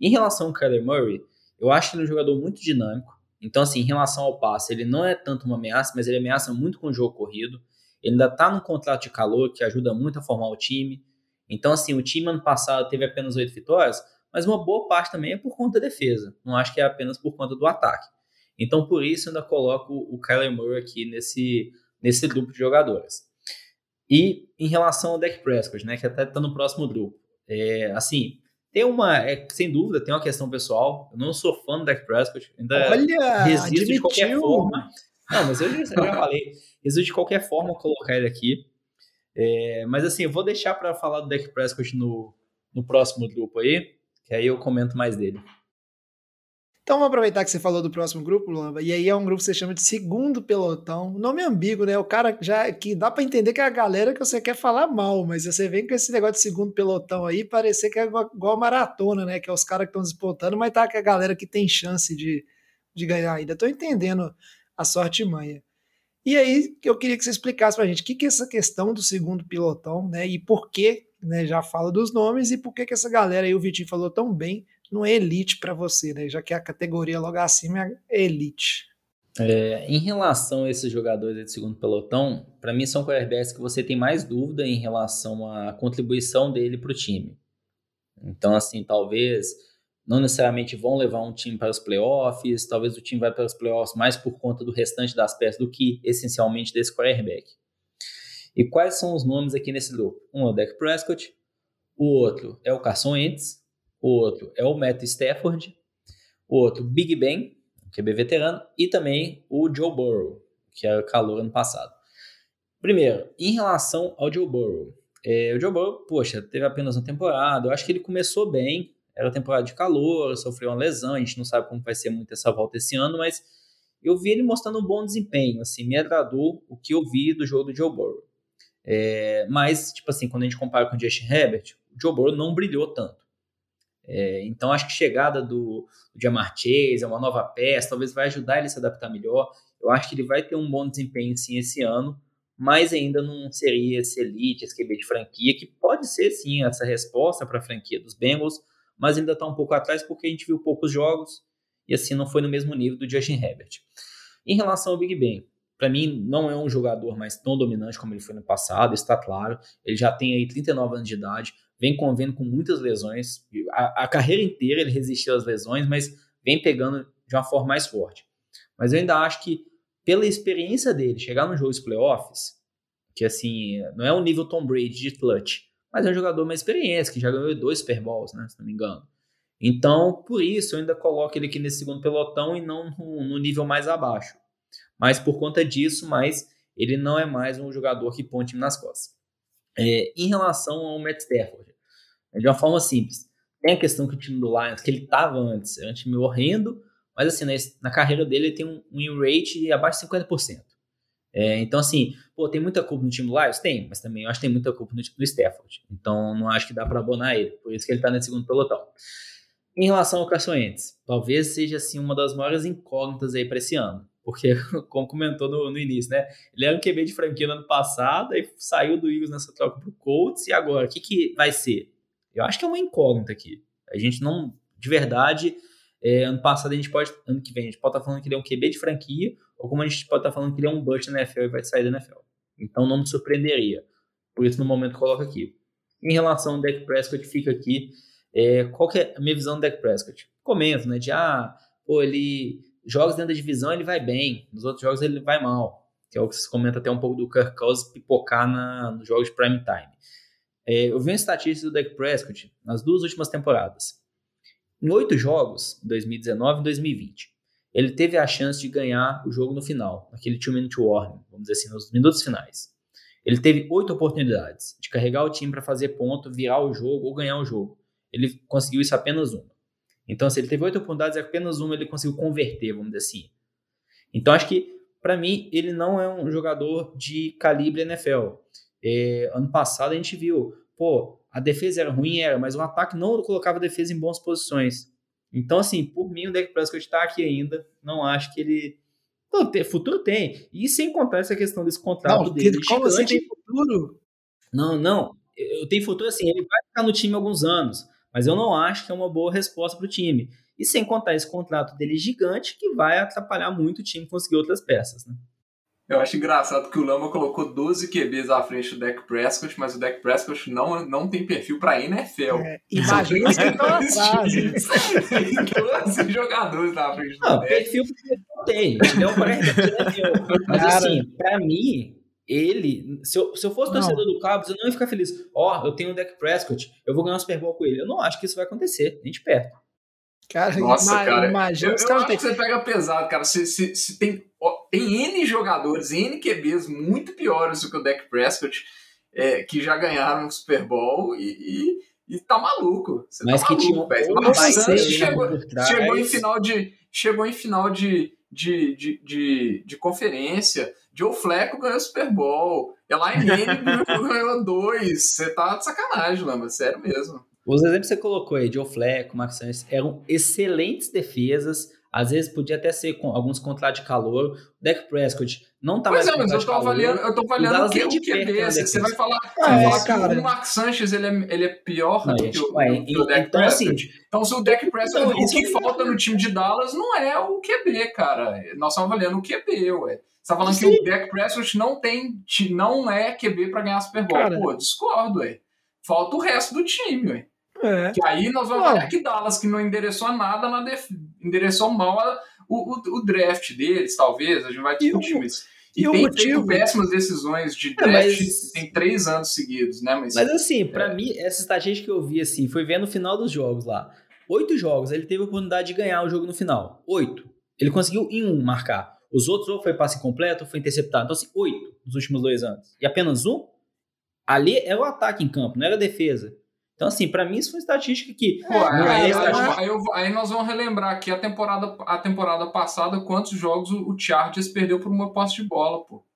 Em relação ao Kyler Murray, eu acho ele um jogador muito dinâmico. Então, assim, em relação ao passe, ele não é tanto uma ameaça, mas ele ameaça muito com o jogo corrido. Ele ainda está num contrato de calor que ajuda muito a formar o time. Então, assim, o time ano passado teve apenas oito vitórias, mas uma boa parte também é por conta da defesa. Não acho que é apenas por conta do ataque. Então, por isso, eu ainda coloco o Kyler Murray aqui nesse, nesse grupo de jogadores. E em relação ao Dak Prescott, né, que até está no próximo grupo. É, assim, tem uma, é, sem dúvida, tem uma questão pessoal. Eu não sou fã do Dak Prescott, ainda Olha, resisto admitiu. de qualquer forma. Não, mas eu já, eu já falei, resisto de qualquer forma colocar ele aqui. É, mas assim, eu vou deixar para falar do Dak Prescott no, no próximo grupo aí, que aí eu comento mais dele. Então vamos aproveitar que você falou do próximo grupo, Lamba, e aí é um grupo que você chama de segundo pelotão. Nome ambíguo, né? O cara já que dá para entender que é a galera que você quer falar mal, mas você vem com esse negócio de segundo pelotão aí, parecer que é igual, igual maratona, né? Que é os caras que estão disputando, mas tá com a galera que tem chance de, de ganhar ainda. Tô entendendo a sorte manha. E aí eu queria que você explicasse para a gente o que, que é essa questão do segundo pilotão, né? E por que, né? Já fala dos nomes e por que, que essa galera aí, o Vitinho falou tão bem, não é elite para você, né? Já que a categoria logo acima é elite. É, em relação a esses jogadores de segundo pelotão, para mim são quarterbacks que você tem mais dúvida em relação à contribuição dele para o time. Então, assim, talvez não necessariamente vão levar um time para os playoffs, talvez o time vai para os playoffs mais por conta do restante das peças do que essencialmente desse quarterback. E quais são os nomes aqui nesse grupo? Um é o Dak Prescott, o outro é o Carson Wentz, o outro é o Matt Stafford, o outro Big Ben, que é veterano, e também o Joe Burrow, que é calor ano passado. Primeiro, em relação ao Joe Burrow, é, o Joe Burrow, poxa, teve apenas uma temporada, eu acho que ele começou bem, era temporada de calor, sofreu uma lesão, a gente não sabe como vai ser muito essa volta esse ano, mas eu vi ele mostrando um bom desempenho, assim, me agradou o que eu vi do jogo do Joe Burrow. É, mas, tipo assim, quando a gente compara com o Justin Herbert, o Joe Burrow não brilhou tanto. É, então, acho que a chegada do, do Jamar Chase, é uma nova peça, talvez vai ajudar ele a se adaptar melhor. Eu acho que ele vai ter um bom desempenho, sim, esse ano, mas ainda não seria esse elite, esse QB de franquia, que pode ser, sim, essa resposta para a franquia dos Bengals, mas ainda está um pouco atrás porque a gente viu poucos jogos e assim não foi no mesmo nível do Justin Herbert. Em relação ao Big Ben, para mim não é um jogador mais tão dominante como ele foi no passado, está claro. Ele já tem aí 39 anos de idade, vem convendo com muitas lesões. A, a carreira inteira ele resistiu às lesões, mas vem pegando de uma forma mais forte. Mas eu ainda acho que pela experiência dele, chegar nos jogos playoffs, que assim, não é o nível Tom Brady de clutch, mas é um jogador mais experiente, que já ganhou dois Super Bowls, né, se não me engano. Então, por isso, eu ainda coloco ele aqui nesse segundo pelotão e não no, no nível mais abaixo. Mas por conta disso, mas ele não é mais um jogador que põe o time nas costas. É, em relação ao Matt Stafford, de uma forma simples, tem a questão que o time do Lions, que ele estava antes, era um time horrendo, mas assim, na, na carreira dele ele tem um win rate abaixo de 50%. É, então, assim, pô, tem muita culpa no time do Lions? Tem, mas também eu acho que tem muita culpa no time do Stafford. Então, não acho que dá para abonar ele. Por isso que ele tá no segundo pelotão. Em relação ao Carson Wentz, talvez seja, assim, uma das maiores incógnitas aí para esse ano. Porque, como comentou no, no, início, né? Ele era um QB de franquia no ano passado, aí saiu do Eagles nessa troca pro Colts, e agora, o que, que vai ser? Eu acho que é uma incógnita aqui. A gente não, de verdade, é, ano passado a gente pode, ano que vem, a gente pode estar tá falando que ele é um QB de franquia, ou como a gente pode estar tá falando que ele é um bust na NFL e vai sair da NFL. Então não me surpreenderia. Por isso, no momento, coloco aqui. Em relação ao Dak Prescott, fica aqui. É, qual que é a minha visão do Dak Prescott? Comento, né? De, ah, pô, ele... Jogos dentro da divisão ele vai bem, nos outros jogos ele vai mal. Que é o que você comenta até um pouco do Kirk Cousins pipocar na, nos jogos de prime time. É, eu vi uma estatística do Dak Prescott nas duas últimas temporadas. Em oito jogos, 2019 e 2020, ele teve a chance de ganhar o jogo no final, naquele two-minute warning, vamos dizer assim, nos minutos finais. Ele teve oito oportunidades de carregar o time para fazer ponto, virar o jogo ou ganhar o jogo. Ele conseguiu isso apenas uma. Então, se ele teve oito oportunidades, apenas uma ele conseguiu converter, vamos dizer assim. Então, acho que, para mim, ele não é um jogador de calibre NFL. É, ano passado a gente viu, pô, a defesa era ruim, era, mas o ataque não colocava a defesa em boas posições. Então, assim, por mim, o Dak Prescott está aqui ainda. Não acho que ele. Não, tem, futuro tem. E sem contar essa questão desse contrato não, dele. Como você tem futuro? Não, não. Eu tenho futuro assim. Ele vai ficar no time alguns anos. Mas eu não acho que é uma boa resposta para o time. E sem contar esse contrato dele gigante, que vai atrapalhar muito o time conseguir outras peças. Né? Eu acho engraçado que o Lama colocou 12 QBs à frente do Dak Prescott, mas o Dak Prescott não, não tem perfil para NFL. É, imagina não tem 12 jogadores na frente do não, Dak. Perfil não tem. É um Mas Cara... assim, para mim, ele, se eu, se eu fosse torcedor do Cowboys, eu não ia ficar feliz. Ó, oh, eu tenho o Dak Prescott, eu vou ganhar um Super Bowl com ele. Eu não acho que isso vai acontecer, nem de perto. Cara, Nossa, ima cara. Imagina eu, eu acho tem... que você pega pesado, cara. Se, se, se tem, ó, tem N jogadores, N QBs muito piores do que o Dak Prescott, é, que já ganharam o Super Bowl e, e, e tá maluco. Você Mas tá que maluco, velho. O Santos chegou, chegou em final de. Chegou em final de, de, de, de, de conferência. Joe Fleco ganhou o Super Bowl. Elaine ganhou dois. Você tá de sacanagem, Lamba. Sério mesmo. Os exemplos que você colocou aí, Joe Fleck, Max Sainz, eram excelentes defesas. Às vezes podia até ser com alguns contratos de calor. O Deck Prescott não tá pois mais é, mas eu tô avaliando, eu tô avaliando o que, o que é Você vai falar, ah, vai falar cara. que o Mark Sanchez ele é, ele é pior não, do que o, é, do o Deck então, Prescott. Assim, então, se o Deck Prescott, então, o que falta no time de Dallas não é o QB, cara. Nós estamos avaliando o QB, ué. Você tá falando Sim. que o Deck Prescott não tem, não é QB para ganhar Super Bowl. Cara. Pô, discordo, ué. Falta o resto do time, ué. É. Que aí nós vamos ver que Dallas, que não endereçou nada, na def... endereçou mal a, o, o, o, draft deles, talvez, a gente vai discutir isso. E, e tem motivo... péssimas decisões de é, draft mas... tem três anos seguidos, né? Mas, mas assim, para é. mim, essa estatística que eu vi, assim, foi ver no final dos jogos lá. Oito jogos, ele teve a oportunidade de ganhar o jogo no final. Oito. Ele conseguiu em um marcar. Os outros ou foi passe completo ou foi interceptado. Então, assim, oito nos últimos dois anos. E apenas um? Ali era o ataque em campo, não era a defesa. Então, assim, para mim isso foi estatística que. Pô, aí, aí, eu, aí, nós vamos relembrar aqui a temporada, a temporada passada, quantos jogos o, o Chargers perdeu por uma posse de bola, pô.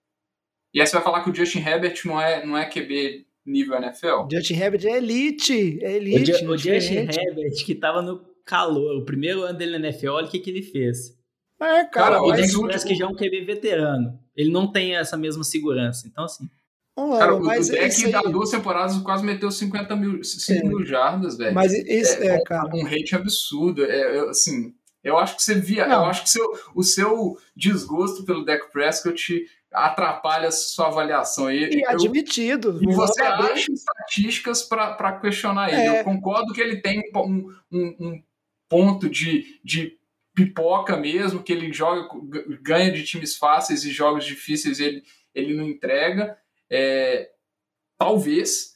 E aí você vai falar que o Justin Herbert não é, não é QB nível NFL? Justin Herbert é elite, é elite. O, o Justin Herbert, que tava no calor, o primeiro ano dele na NFL, olha o que, que ele fez. É, cara, cara o Justin parece que já é um QB veterano. Ele não tem essa mesma segurança. Então, assim. Não, cara, o, mas o deck aí... duas temporadas quase meteu 50 mil, 5 é. mil jardas, velho. Mas esse é, é, cara. Um rate absurdo. É, assim, eu acho que você via. Não. Eu acho que seu, o seu desgosto pelo deck Prescott atrapalha a sua avaliação. E, e eu, admitido. E você acha estatísticas para questionar ele. Eu é. concordo que ele tem um, um, um ponto de, de pipoca mesmo, que ele joga, ganha de times fáceis e jogos difíceis ele, ele não entrega. É, talvez,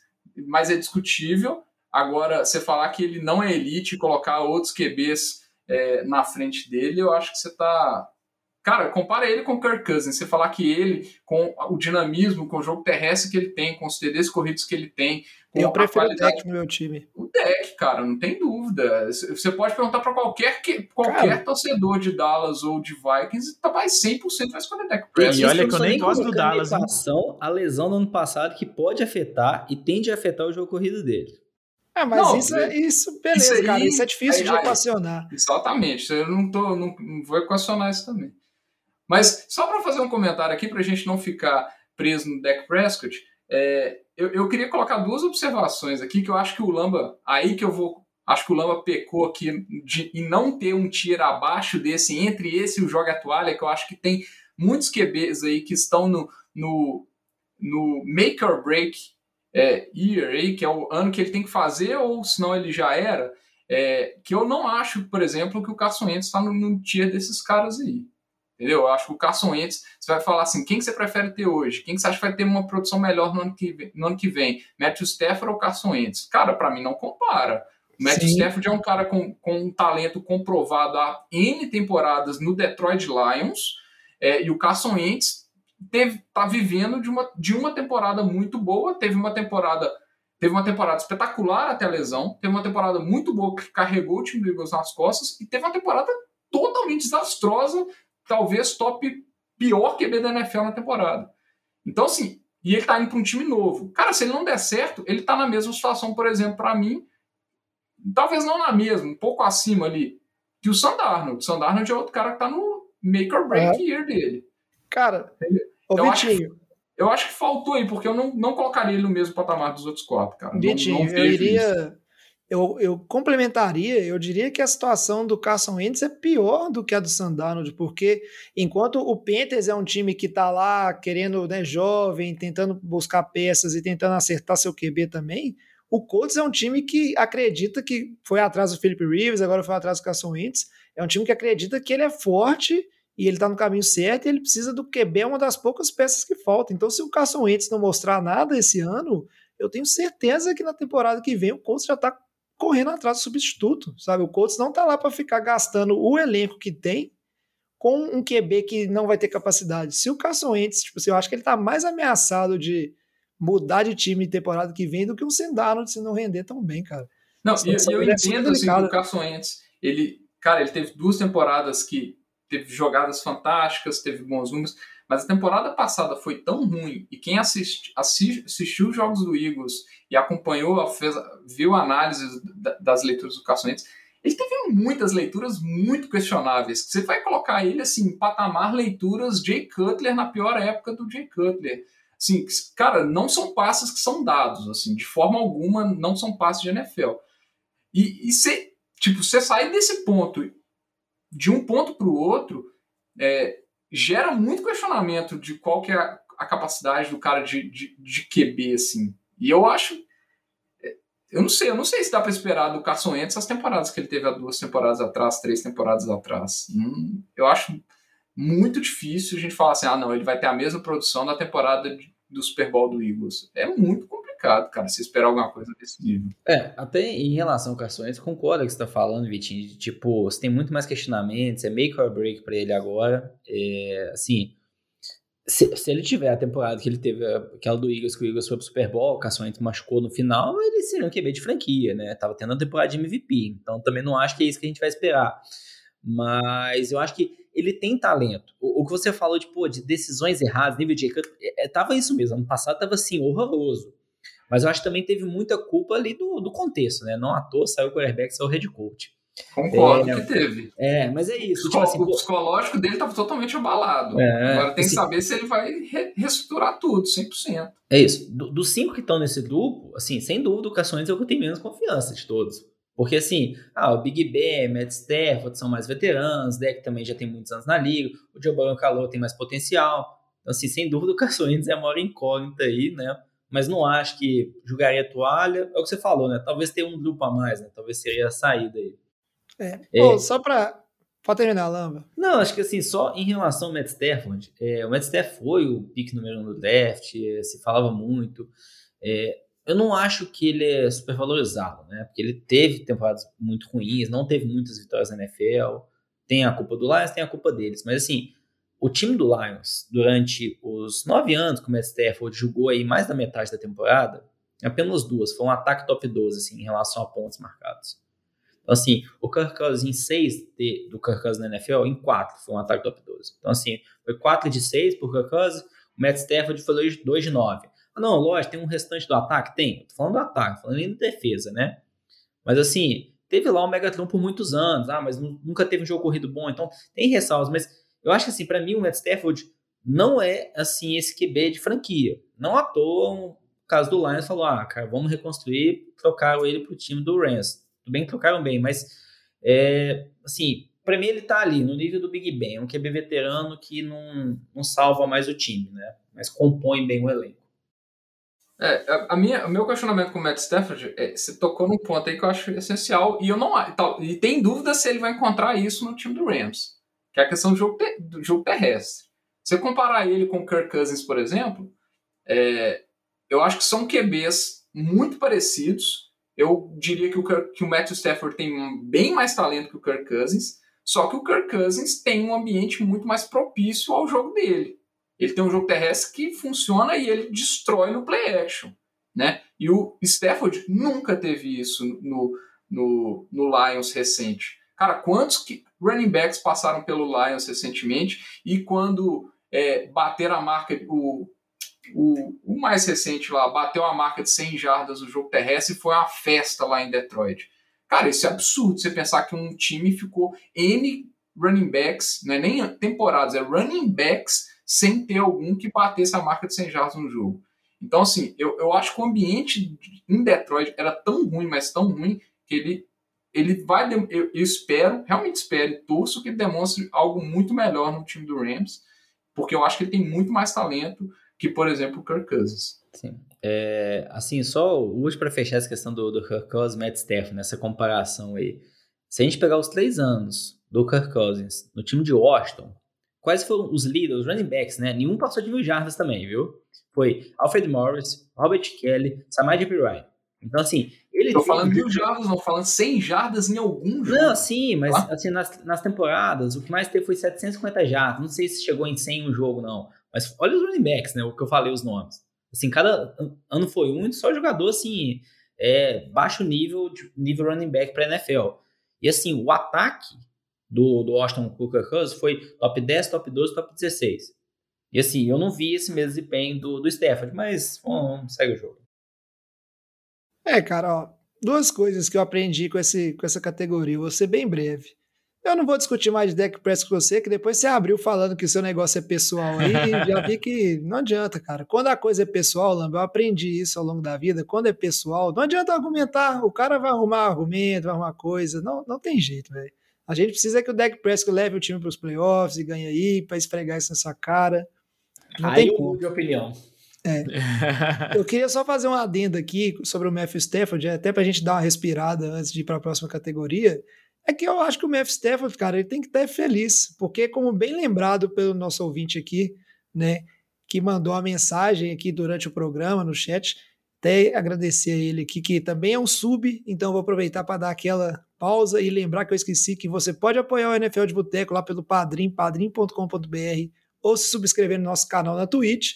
mas é discutível. Agora, você falar que ele não é elite e colocar outros QBs é, na frente dele, eu acho que você está Cara, compara ele com o Kirk Cousins. Você falar que ele, com o dinamismo, com o jogo terrestre que ele tem, com os TDs corridos que ele tem, com Eu a prefiro o qualidade deck no meu time. o deck, cara, não tem dúvida. Você pode perguntar para qualquer, que- qualquer Cara. torcedor de Dallas ou de Vikings, tá vai 100% vai escolher deck E Prescott. olha que eu nem gosto do Dallas, né? equação A lesão do ano passado que pode afetar e tende a afetar o jogo corrido dele. Ah, mas Não, isso, é, isso, beleza, isso aí- cara. Isso é difícil aí- de aí- equacionar. Exatamente, eu não, tô, não, não vou equacionar isso também. Mas só para fazer um comentário aqui, para a gente não ficar preso no deck Prescott, é, eu, eu queria colocar duas observações aqui que eu acho que o Lamba, aí que eu vou, acho que o Lamba pecou aqui de, em não ter um tier abaixo desse, entre esse e o Joga Toalha, que eu acho que tem muitos QBs aí que estão no, no, no make or break é, year aí, que é o ano que ele tem que fazer, ou senão ele já era, é, que eu não acho, por exemplo, que o Carson Wentz está no, no tier desses caras aí. Entendeu? Eu acho que o Carson Wentz, você vai falar assim, quem que você prefere ter hoje? Quem que você acha que vai ter uma produção melhor no ano que vem? No ano que vem? Matthew Stafford ou Carson Wentz? Cara, para mim não compara. O Matthew Sim. Stafford é um cara com, com um talento comprovado há N temporadas no Detroit Lions, é, e o Carson Wentz teve, tá vivendo de uma, de uma temporada muito boa, teve uma temporada teve uma temporada espetacular até a lesão, teve uma temporada muito boa que carregou o time do Eagles nas costas, e teve uma temporada totalmente desastrosa, talvez top pior QB da NFL na temporada. Então, assim, e ele tá indo para um time novo. Cara, se ele não der certo, ele tá na mesma situação, por exemplo, para mim, talvez não na mesma, um pouco acima ali, que o Sandarnold. O Sandarnold é outro cara que tá no make or break year dele. Cara, ô Eu acho Vitinho, Eu acho que faltou aí, porque eu não, não colocaria ele no mesmo patamar dos outros quatro, cara. Não- Vitinho, não eu vejo isso. Eu, eu complementaria, eu diria que a situação do Carson Wentz é pior do que a do Sandarnold, porque enquanto o Panthers é um time que tá lá querendo, né, jovem, tentando buscar peças e tentando acertar seu QB também, o Colts é um time que acredita que foi atrás do Philip Rivers, agora foi atrás do Carson Wentz, é um time que acredita que ele é forte e ele tá no caminho certo e ele precisa do QB, é uma das poucas peças que faltam. Então, se o Carson Wentz não mostrar nada esse ano, eu tenho certeza que na temporada que vem o Colts já tá correndo atrás do substituto, sabe? O Colts não tá lá para ficar gastando o elenco que tem com um QB que não vai ter capacidade. Se o Carson Wentz, tipo assim, eu acho que ele tá mais ameaçado de mudar de time temporada que vem do que um Sendarnold se não render tão bem, cara. Não, eu situação é entendo assim, que o Carson Wentz, ele, cara, ele teve duas temporadas que teve jogadas fantásticas, teve bons números, mas a temporada passada foi tão ruim e quem assisti, assi- assistiu os jogos do Eagles e acompanhou, fez, viu análises da- das leituras do Carson Wentz, ele teve muitas leituras muito questionáveis. Você vai colocar ele assim, em patamar leituras Jay Cutler na pior época do Jay Cutler. Assim, cara, não são passes que são dados, assim, de forma alguma não são passes de NFL. E você, tipo, você sair desse ponto, de um ponto para o outro, é, gera muito questionamento de qual que é a, a capacidade do cara de, de, de QB, assim. E eu acho. é, Eu não sei, eu não sei se dá para esperar do Carson Wentz as temporadas que ele teve há duas temporadas atrás, três temporadas atrás. Hum, eu acho muito difícil a gente falar assim, ah, não, ele vai ter a mesma produção da temporada do Super Bowl do Eagles. É muito complicado, cara, se esperar alguma coisa desse nível. É, até em relação ao Wentz, concordo com o que você tá falando, Vitinho. de, Tipo, você tem muito mais questionamentos, é make or break pra ele agora. É, assim, se, se ele tiver a temporada que ele teve, aquela do Eagles, que o Eagles foi pro Super Bowl, o Carson Wentz machucou no final, ele seria um QB de franquia, né? Tava tendo a temporada de MVP. Então também não acho que é isso que a gente vai esperar. Mas eu acho que ele tem talento. O, o que você falou de, pô, de decisões erradas, nível de... É, é, tava isso mesmo. Ano passado tava, assim, horroroso. Mas eu acho que também teve muita culpa ali do, do contexto, né? Não à toa saiu o quarterback, saiu o head coach. Concordo É, que teve. É, mas é isso. O Tipo assim, o pô, psicológico dele estava totalmente abalado. É, Agora tem assim- que saber se ele vai re- reestruturar tudo, 100%. É isso. Do- dos cinco que estão nesse duplo, assim, sem dúvida o Wentz é o que eu tenho menos confiança de todos. Porque, assim, ah, o Big Ben, Matt Stafford são mais veteranos, Deck também já tem muitos anos na liga, o Joe Burrow calou tem mais potencial. Então, assim, sem dúvida o Wentz é a maior incógnita aí, né? Mas não acho que jogaria a toalha. É o que você falou, né? Talvez tenha um grupo a mais, né? Talvez seria a saída aí. É. É. Pô, só pra. Pode terminar, Lamba. Não, acho que assim, só em relação ao Matt Stafford, é, o Matt Stafford foi o pick número um do draft, é, se falava muito. É, eu não acho que ele é super valorizado, né? Porque ele teve temporadas muito ruins, não teve muitas vitórias na NFL. Tem a culpa do Lions, tem a culpa deles. Mas assim, o time do Lions, durante os nove anos que o Matt Stafford jogou aí mais da metade da temporada, apenas duas, foi um ataque top 12, assim, em relação a pontos marcados. Então, assim, o Kirk Cousins em 6 do Kirk Cousins na NFL, em 4 foi um ataque top 12. Então, assim, foi 4 de 6 por Kirk Cousins, o Matt Stafford foi 2 de 9. Ah, não, lógico, tem um restante do ataque? Tem. Eu tô falando do ataque, falando nem de defesa, né? Mas, assim, teve lá o Megatron por muitos anos, ah, mas nunca teve um jogo corrido bom, então tem ressalvas, mas eu acho que, assim, para mim, o Matt Stafford não é, assim, esse QB de franquia. Não à toa, o caso do Lions falou, ah, cara, vamos reconstruir, trocaram ele pro time do Rams. Tudo bem que trocaram bem, mas, é, assim, para mim ele tá ali, no nível do Big Ben, um QB veterano que não, não salva mais o time, né? Mas compõe bem o elenco. É, a, a minha, o meu questionamento com o Matt Stafford, é, você tocou num ponto aí que eu acho essencial, e eu não tal, e tem dúvida se ele vai encontrar isso no time do Rams, que é a questão do jogo, te, do jogo terrestre. Se você comparar ele com o Kirk Cousins, por exemplo, é, eu acho que são QBs muito parecidos, eu diria que o, que o Matthew Stafford tem bem mais talento que o Kirk Cousins, só que o Kirk Cousins tem um ambiente muito mais propício ao jogo dele. Ele tem um jogo terrestre que funciona e ele destrói no play action. Né? E o Stafford nunca teve isso no, no, no Lions recente. Cara, quantos que running backs passaram pelo Lions recentemente e quando é, bater a marca, o o, o, mais recente lá bateu a marca de 100 jardas no jogo terrestre e foi uma festa lá em Detroit. Cara, isso é absurdo você pensar que um time ficou N running backs, não é nem temporadas, é running backs sem ter algum que batesse a marca de 100 jardas no jogo. Então, assim, eu, eu acho que o ambiente em Detroit era tão ruim, mas tão ruim, que ele, ele vai. Eu, eu espero, realmente espero e torço que ele demonstre algo muito melhor no time do Rams, porque eu acho que ele tem muito mais talento que, por exemplo, o Kirk Cousins. Sim. É, assim, só último para fechar essa questão do, do Kirk Cousins, Matt Stafford, nessa comparação aí. Se a gente pegar os três anos do Kirk Cousins no time de Washington, quais foram os líderes, os running backs, né? Nenhum passou de mil jardas também, viu? Foi Alfred Morris, Robert Kelly, Samad Ryan. Então, assim, ele. Tô falando mil jardas, não falando 100 jardas em algum jogo. Não, sim, mas ah? assim, nas, nas temporadas, o que mais teve foi 750 jardas. Não sei se chegou em 100 um jogo, não. Mas olha os running backs, né? O que eu falei os nomes. Assim, cada ano foi um, só jogador assim, é, baixo nível, nível running back para NFL. E assim, o ataque do, do Austin Cooker Cousins foi top 10, top 12, top 16. E assim, eu não vi esse mesmo desempenho do, do Stafford, mas vamos, segue o jogo. É, cara, ó, duas coisas que eu aprendi com, esse, com essa categoria, vou ser bem breve. Eu não vou discutir mais de deck press com você, que depois você abriu falando que o seu negócio é pessoal aí, já vi que não adianta, cara. Quando a coisa é pessoal, Lamba, eu aprendi isso ao longo da vida, quando é pessoal, não adianta argumentar, o cara vai arrumar argumento, vai arrumar coisa, não, não tem jeito, velho. A gente precisa que o deck press leve o time para os playoffs e ganhe aí, para esfregar isso nessa cara. Não aí tem como. de opinião. É. eu queria só fazer uma adenda aqui sobre o Matthew Stafford, até para a gente dar uma respirada antes de ir para a próxima categoria. É que eu acho que o Matthew Stafford, cara, ele tem que estar feliz, porque como bem lembrado pelo nosso ouvinte aqui, né, que mandou a mensagem aqui durante o programa no chat, até agradecer a ele aqui, que também é um sub, então vou aproveitar para dar aquela pausa e lembrar que eu esqueci que você pode apoiar o NFL de Boteco lá pelo Padrim, padrim.com.br, ou se subscrever no nosso canal na Twitch.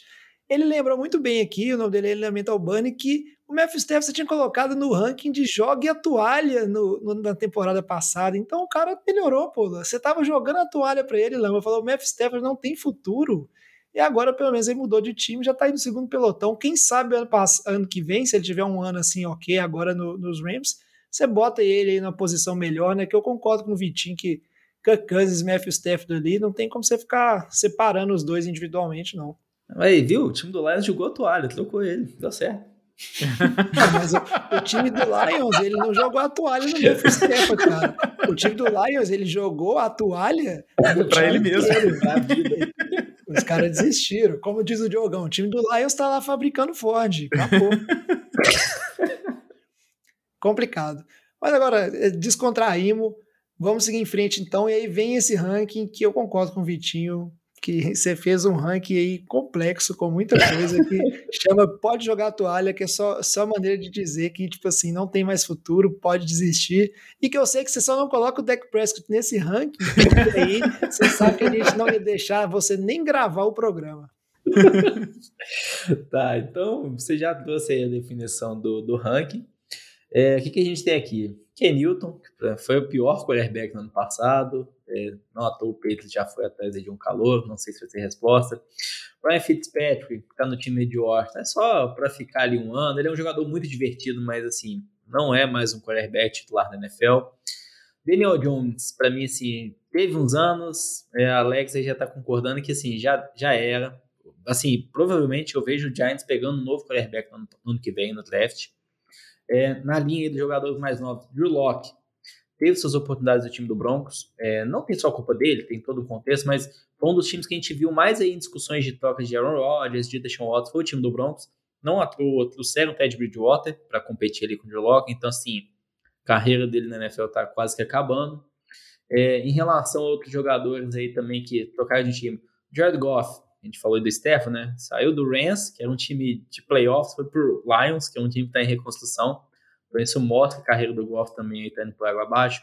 Ele lembrou muito bem aqui, o nome dele é Elemento Albani, que o Stafford você tinha colocado no ranking de jogue a toalha no, no, na temporada passada. Então o cara melhorou, pô. Você tava jogando a toalha para ele, Lama. Falou: o Matthew Stafford não tem futuro. E agora, pelo menos, ele mudou de time, já tá aí no segundo pelotão. Quem sabe ano, ano que vem, se ele tiver um ano assim, ok, agora no, nos Rams, você bota ele aí na posição melhor, né? Que eu concordo com o Vitinho que Kirk Cousins e Matthew Stafford ali, não tem como você ficar separando os dois individualmente, não. Aí, viu? O time do Lions jogou a toalha, trocou ele, deu certo. Mas o, o, time do Lions, ele não jogou a toalha no meu Stafford, cara. O time do Lions, ele jogou a toalha para ele mesmo. Os caras desistiram. Como diz o Diogão, o time do Lions tá lá fabricando Ford. Acabou. Complicado. Mas agora, é, descontraímos. Vamos seguir em frente então. E aí vem esse ranking que eu concordo com o Vitinho. Que você fez um ranking aí complexo com muita coisa que chama pode jogar a toalha, que é só, só maneira de dizer que, tipo assim, não tem mais futuro, pode desistir. E que eu sei que você só não coloca o Deck Prescott nesse ranking, porque aí você sabe que a gente não ia deixar você nem gravar o programa. tá, então você já trouxe aí a definição do, do ranking. É, o que, que a gente tem aqui? Ken Newton, que foi o pior quarterback no ano passado, é, não à toa o Patriots já foi atrás de um calor, não sei se vai ter resposta. Ryan Fitzpatrick, que tá no time de Washington, é só para ficar ali um ano. Ele é um jogador muito divertido, mas assim, não é mais um quarterback titular da NFL. Daniel Jones, para mim, assim, teve uns anos, é, a Alex já tá concordando que assim, já, já era. Assim, provavelmente eu vejo o Giants pegando um novo quarterback no, no ano que vem no draft. É, na linha dos jogadores mais novos, Drew Locke, teve suas oportunidades do time do Broncos. É, não tem só culpa dele, tem todo o contexto, mas foi um dos times que a gente viu mais aí em discussões de trocas de Aaron Rodgers, de Deshaun Watson, foi o time do Broncos. Não atuou, trouxeram o Ted Bridgewater para competir ali com o Drew Locke, então assim, a carreira dele na NFL está quase que acabando. É, em relação a outros jogadores aí também que trocaram de time, Jared Goff, a gente falou do Stefan, né? Saiu do Rams, que era um time de playoffs, foi pro Lions, que é um time que está em reconstrução. Então isso mostra a carreira do Goff também está indo por água abaixo.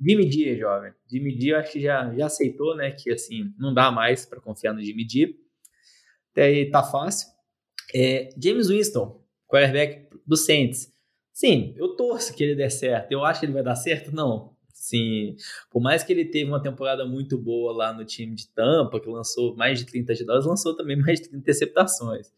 Jimmy G, jovem. Jimmy G, eu acho que já, já aceitou, né? Que assim, não dá mais para confiar no Jimmy G. Até aí tá fácil. É, James Winston, quarterback do Saints. Sim, eu torço que ele dê certo. Eu acho que ele vai dar certo? Não. Sim, por mais que ele teve uma temporada muito boa lá no time de Tampa, que lançou mais de 30 dólares, lançou também mais de 30 interceptações.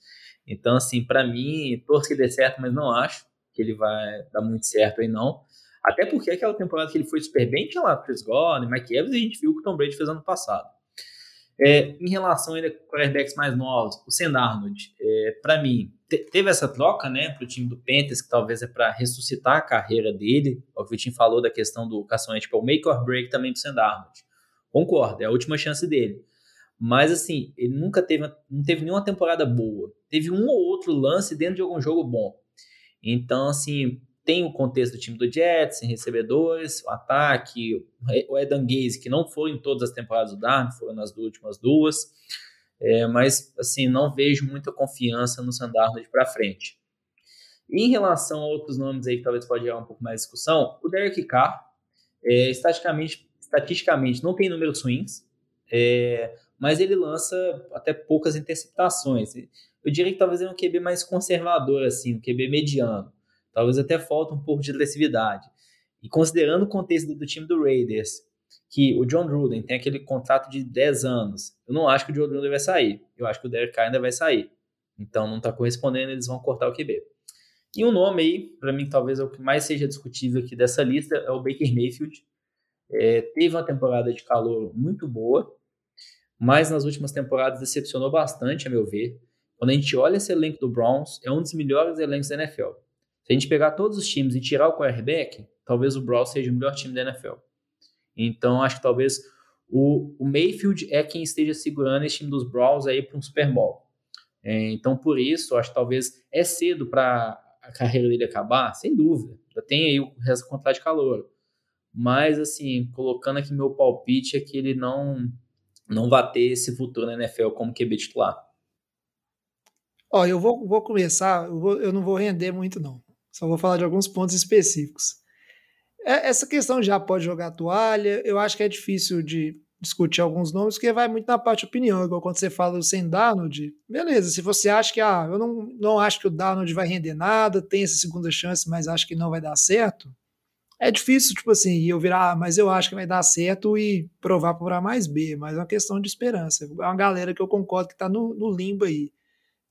Então, assim, para mim, torço que dê certo, mas não acho que ele vai dar muito certo aí, não. Até porque aquela temporada que ele foi super bem, tinha lá Chris Godwin, Mike Evans, e a gente viu o que o Tom Brady fez ano passado. É, em relação ainda com quarterbacks mais novos, o Sam Darnold, é, para mim, te, teve essa troca, né, pro time do Panthers, que talvez é para ressuscitar a carreira dele, o que o Vitinho falou da questão do caçoante, tipo, o make or break também pro Sam Darnold. Concordo, é a última chance dele. Mas assim, ele nunca teve, não teve nenhuma temporada boa. Teve um ou outro lance dentro de algum jogo bom. Então, assim, tem o contexto do time do Jets, em recebedores, o ataque, o Edan Gaze, que não foi em todas as temporadas do Darno, foram nas últimas duas. É, mas, assim, não vejo muita confiança no Sandarnold para frente. Em relação a outros nomes aí que talvez pode gerar um pouco mais de discussão, o Derek Carr, é, estatisticamente, estatisticamente não tem números ruins, é, mas ele lança até poucas interceptações. Eu diria que talvez é um QB mais conservador, assim, um QB mediano. Talvez até falta um pouco de agressividade. E considerando o contexto do time do Raiders, que o John Gruden tem aquele contrato de 10 anos, eu não acho que o John Gruden vai sair. Eu acho que o Derek Carr ainda vai sair. Então não está correspondendo, eles vão cortar o QB. E um nome aí, para mim, talvez é o que mais seja discutível aqui dessa lista, é o Baker Mayfield. É, teve uma temporada de calor muito boa, mas nas últimas temporadas decepcionou bastante, a meu ver. Quando a gente olha esse elenco do Browns, é um dos melhores elencos da NFL. Se a gente pegar todos os times e tirar o quarterback, talvez o Browns seja o melhor time da NFL. Então, acho que talvez o, o Mayfield é quem esteja segurando esse time dos Browns aí para um Super Bowl. É, então, por isso, acho que talvez é cedo para a carreira dele acabar, sem dúvida. Já tem aí o resto do contrato de calor. Mas, assim, colocando aqui meu palpite é que ele não, não vai ter esse futuro na NFL como QB titular. Ó, eu vou, vou começar, eu, vou, eu não vou render muito, não. Só vou falar de alguns pontos específicos. É, essa questão já pode jogar toalha, eu acho que é difícil de discutir alguns nomes, porque vai muito na parte de opinião, igual quando você fala do sem Darnold, beleza, se você acha que, ah, eu não, não acho que o Darnold vai render nada, tem essa segunda chance, mas acho que não vai dar certo, é difícil, tipo assim, eu virar, ah, mas eu acho que vai dar certo e provar por A mais B, mas é uma questão de esperança. É uma galera que eu concordo que tá no, no limbo aí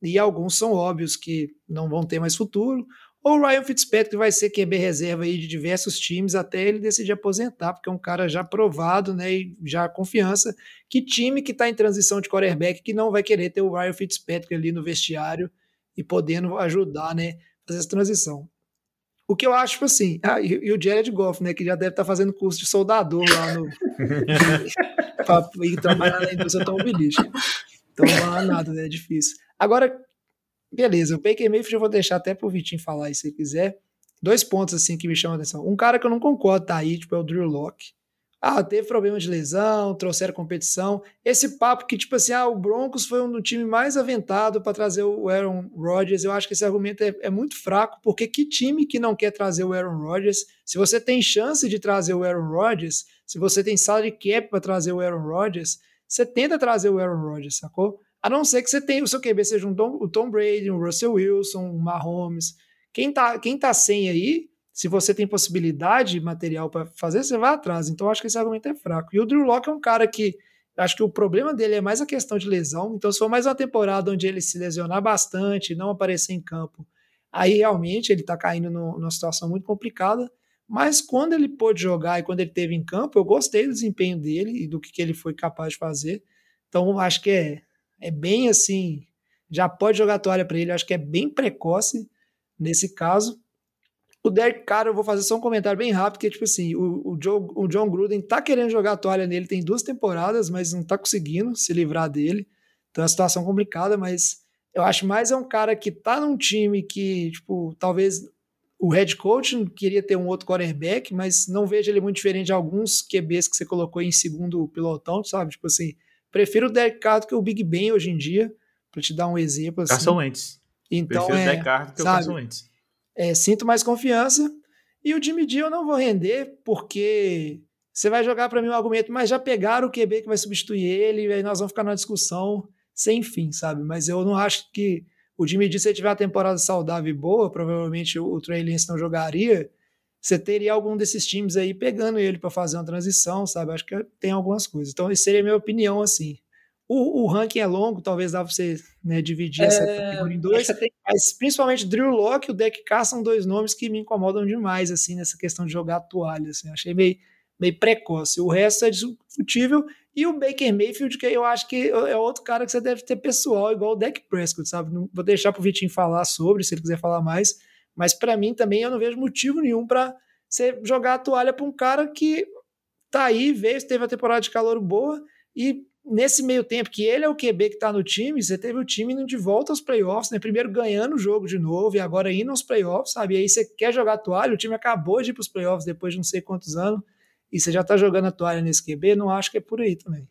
e alguns são óbvios que não vão ter mais futuro. Ou o Ryan Fitzpatrick vai ser QB reserva aí de diversos times até ele decidir aposentar, porque é um cara já provado, né, e já confiança. Que time que está em transição de quarterback que não vai querer ter o Ryan Fitzpatrick ali no vestiário e podendo ajudar, né, fazer essa transição. O que eu acho, tipo assim, ah, e, e, o Jared Goff, né, que já deve estar tá fazendo curso de soldador lá no. para ir trabalhar na indústria automobilística. Então não é nada, né, é difícil. Agora, beleza, o Baker Mayfield eu vou deixar até pro Vitinho falar aí se quiser. Dois pontos assim que me chamam a atenção. Um cara que eu não concordo tá aí, tipo, é o Drew Locke. Ah, teve problema de lesão, trouxeram competição. Esse papo que, tipo assim, ah, o Broncos foi um do time mais aventado para trazer o Aaron Rodgers, eu acho que esse argumento é, é, muito fraco, porque que time que não quer trazer o Aaron Rodgers? Se você tem chance de trazer o Aaron Rodgers, se você tem salary cap para trazer o Aaron Rodgers, você tenta trazer o Aaron Rodgers, sacou? A não ser que você tenha o seu QB seja um Tom, o Tom Brady, um Russell Wilson, um Mahomes. Quem tá, quem tá sem aí, se você tem possibilidade material para fazer, você vai atrás. Então acho que esse argumento é fraco. E o Drew Locke é um cara que acho que o problema dele é mais a questão de lesão. Então se for mais uma temporada onde ele se lesionar bastante, não aparecer em campo, aí realmente ele está caindo no, numa situação muito complicada. Mas quando ele pôde jogar e quando ele teve em campo, eu gostei do desempenho dele e do que, que ele foi capaz de fazer. Então acho que é, é bem assim, já pode jogar toalha para ele. Acho que é bem precoce nesse caso. O Derek Carr, eu vou fazer só um comentário bem rápido, que é tipo assim, o, o, Joe, o John Gruden tá querendo jogar a toalha nele, tem duas temporadas, mas não tá conseguindo se livrar dele. Então é uma situação complicada, mas eu acho mais é um cara que tá num time que, tipo, talvez o head coach queria ter um outro quarterback, mas não vejo ele muito diferente de alguns QBs que você colocou em segundo pilotão, sabe? Tipo assim, prefiro o Derek Carr do que o Big Ben hoje em dia, para te dar um exemplo assim. Carson Wentz. Então, prefiro é, o Derek Carr do que sabe? o Carson Wentz é, sinto mais confiança. E o Jimmy D eu não vou render, porque você vai jogar para mim um argumento, mas já pegaram o QB que vai substituir ele, e aí nós vamos ficar numa discussão sem fim, sabe? Mas eu não acho que o Jimmy D, se ele tiver uma temporada saudável e boa, provavelmente o, o Trey Lance não jogaria, você teria algum desses times aí pegando ele para fazer uma transição, sabe? Acho que tem algumas coisas. Então, isso seria a minha opinião, assim. O, o, ranking é longo, talvez dá pra você né, dividir é, essa categoria em dois, tem... mas principalmente Drew Locke e o Deck K são dois nomes que me incomodam demais, assim, nessa questão de jogar toalha, assim, achei meio, meio precoce. O resto é discutível, e o Baker Mayfield, que eu acho que é outro cara que você deve ter pessoal, igual o Deck Prescott, sabe? Não, vou deixar pro Vitinho falar sobre, se ele quiser falar mais, mas para mim também eu não vejo motivo nenhum para você jogar a toalha para um cara que tá aí, veio, teve a temporada de calor boa, e nesse meio tempo que ele é o QB que está no time, você teve o time indo de volta aos playoffs, né? Primeiro ganhando o jogo de novo e agora indo aos playoffs, sabe? E aí você quer jogar a toalha, o time acabou de ir para os playoffs depois de não sei quantos anos e você já está jogando a toalha nesse QB, não acho que é por aí também.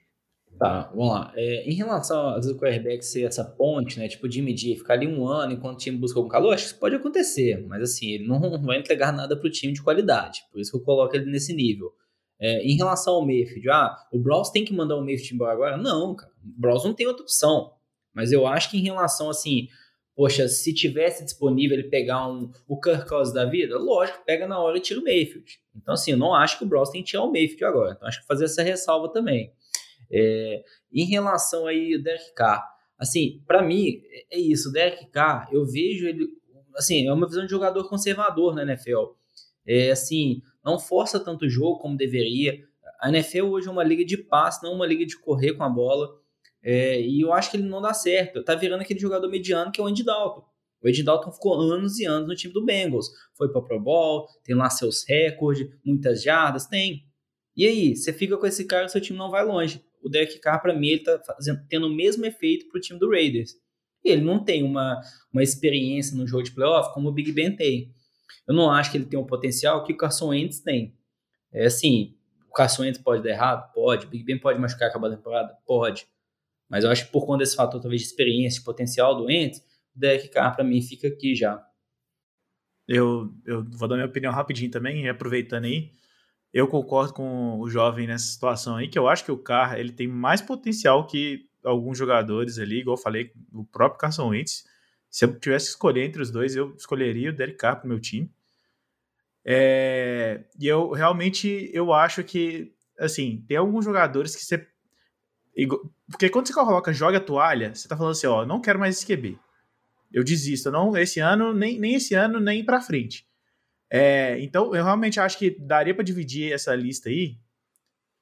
Tá, vamos lá. É, em relação às vezes o quarterback ser essa ponte, né? Tipo de medir, ficar ali um ano enquanto o time busca algum calor, acho que isso pode acontecer, mas assim, ele não vai entregar nada para o time de qualidade. Por isso que eu coloco ele nesse nível. É, em relação ao Mayfield, ah, o Browns tem que mandar o Mayfield embora agora? Não, cara. O Browns não tem outra opção. Mas eu acho que em relação, assim, poxa, se tivesse disponível ele pegar um, o Kirk Cousins da vida, lógico, pega na hora e tira o Mayfield. Então, assim, eu não acho que o Browns tem que tirar o Mayfield agora. Então, acho que fazer essa ressalva também. É, em relação aí ao Derek Carr, assim, para mim, é isso. O Derek Carr, eu vejo ele, assim, é uma visão de jogador conservador na NFL. É, assim, não força tanto o jogo como deveria. A NFL hoje é uma liga de passe, não uma liga de correr com a bola. É, e eu acho que ele não dá certo. Tá virando aquele jogador mediano que é o Andy Dalton. O Andy Dalton ficou anos e anos no time do Bengals. Foi para Pro Bowl, tem lá seus recordes, muitas jardas, tem. E aí, você fica com esse cara, seu time não vai longe. O Derek Carr, para mim, ele tá fazendo, tendo o mesmo efeito pro time do Raiders. Ele não tem uma, uma experiência no jogo de playoff como o Big Ben tem. Eu não acho que ele tem um potencial que o Carson Wentz tem. É assim, o Carson Wentz pode dar errado? Pode. O Big Ben pode machucar acabar a temporada? Pode. Mas eu acho que por conta desse fator, talvez, de experiência, de potencial do Wentz, o Derek Carr, para mim, fica aqui já. Eu, eu vou dar minha opinião rapidinho também, aproveitando aí. Eu concordo com o jovem nessa situação aí, que eu acho que o Carr ele tem mais potencial que alguns jogadores ali, igual eu falei, o próprio Carson Wentz. Se eu tivesse que escolher entre os dois, eu escolheria o Derek Carr pro meu time. É, e eu realmente eu acho que assim, tem alguns jogadores que você porque quando você coloca joga a toalha, você tá falando assim, ó, não quero mais esse QB. Eu desisto, não esse ano, nem, nem esse ano, nem para frente. É, então, eu realmente acho que daria para dividir essa lista aí,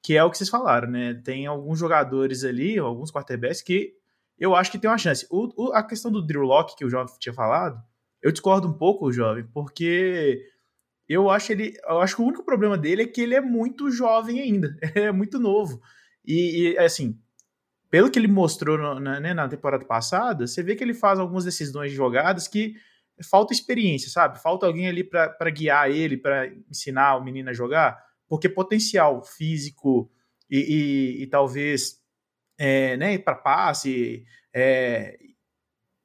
que é o que vocês falaram, né? Tem alguns jogadores ali, alguns quarterbacks que eu acho que tem uma chance. O, o, a questão do Drew Locke, que o Jovem tinha falado, eu discordo um pouco, Jovem, porque eu acho ele. Eu acho que o único problema dele é que ele é muito jovem ainda. É muito novo. E, e assim, pelo que ele mostrou na, né, na temporada passada, você vê que ele faz algumas decisões de jogadas que falta experiência, sabe? Falta alguém ali para guiar ele, para ensinar o menino a jogar. porque potencial físico e, e, e talvez é, né, para passe é,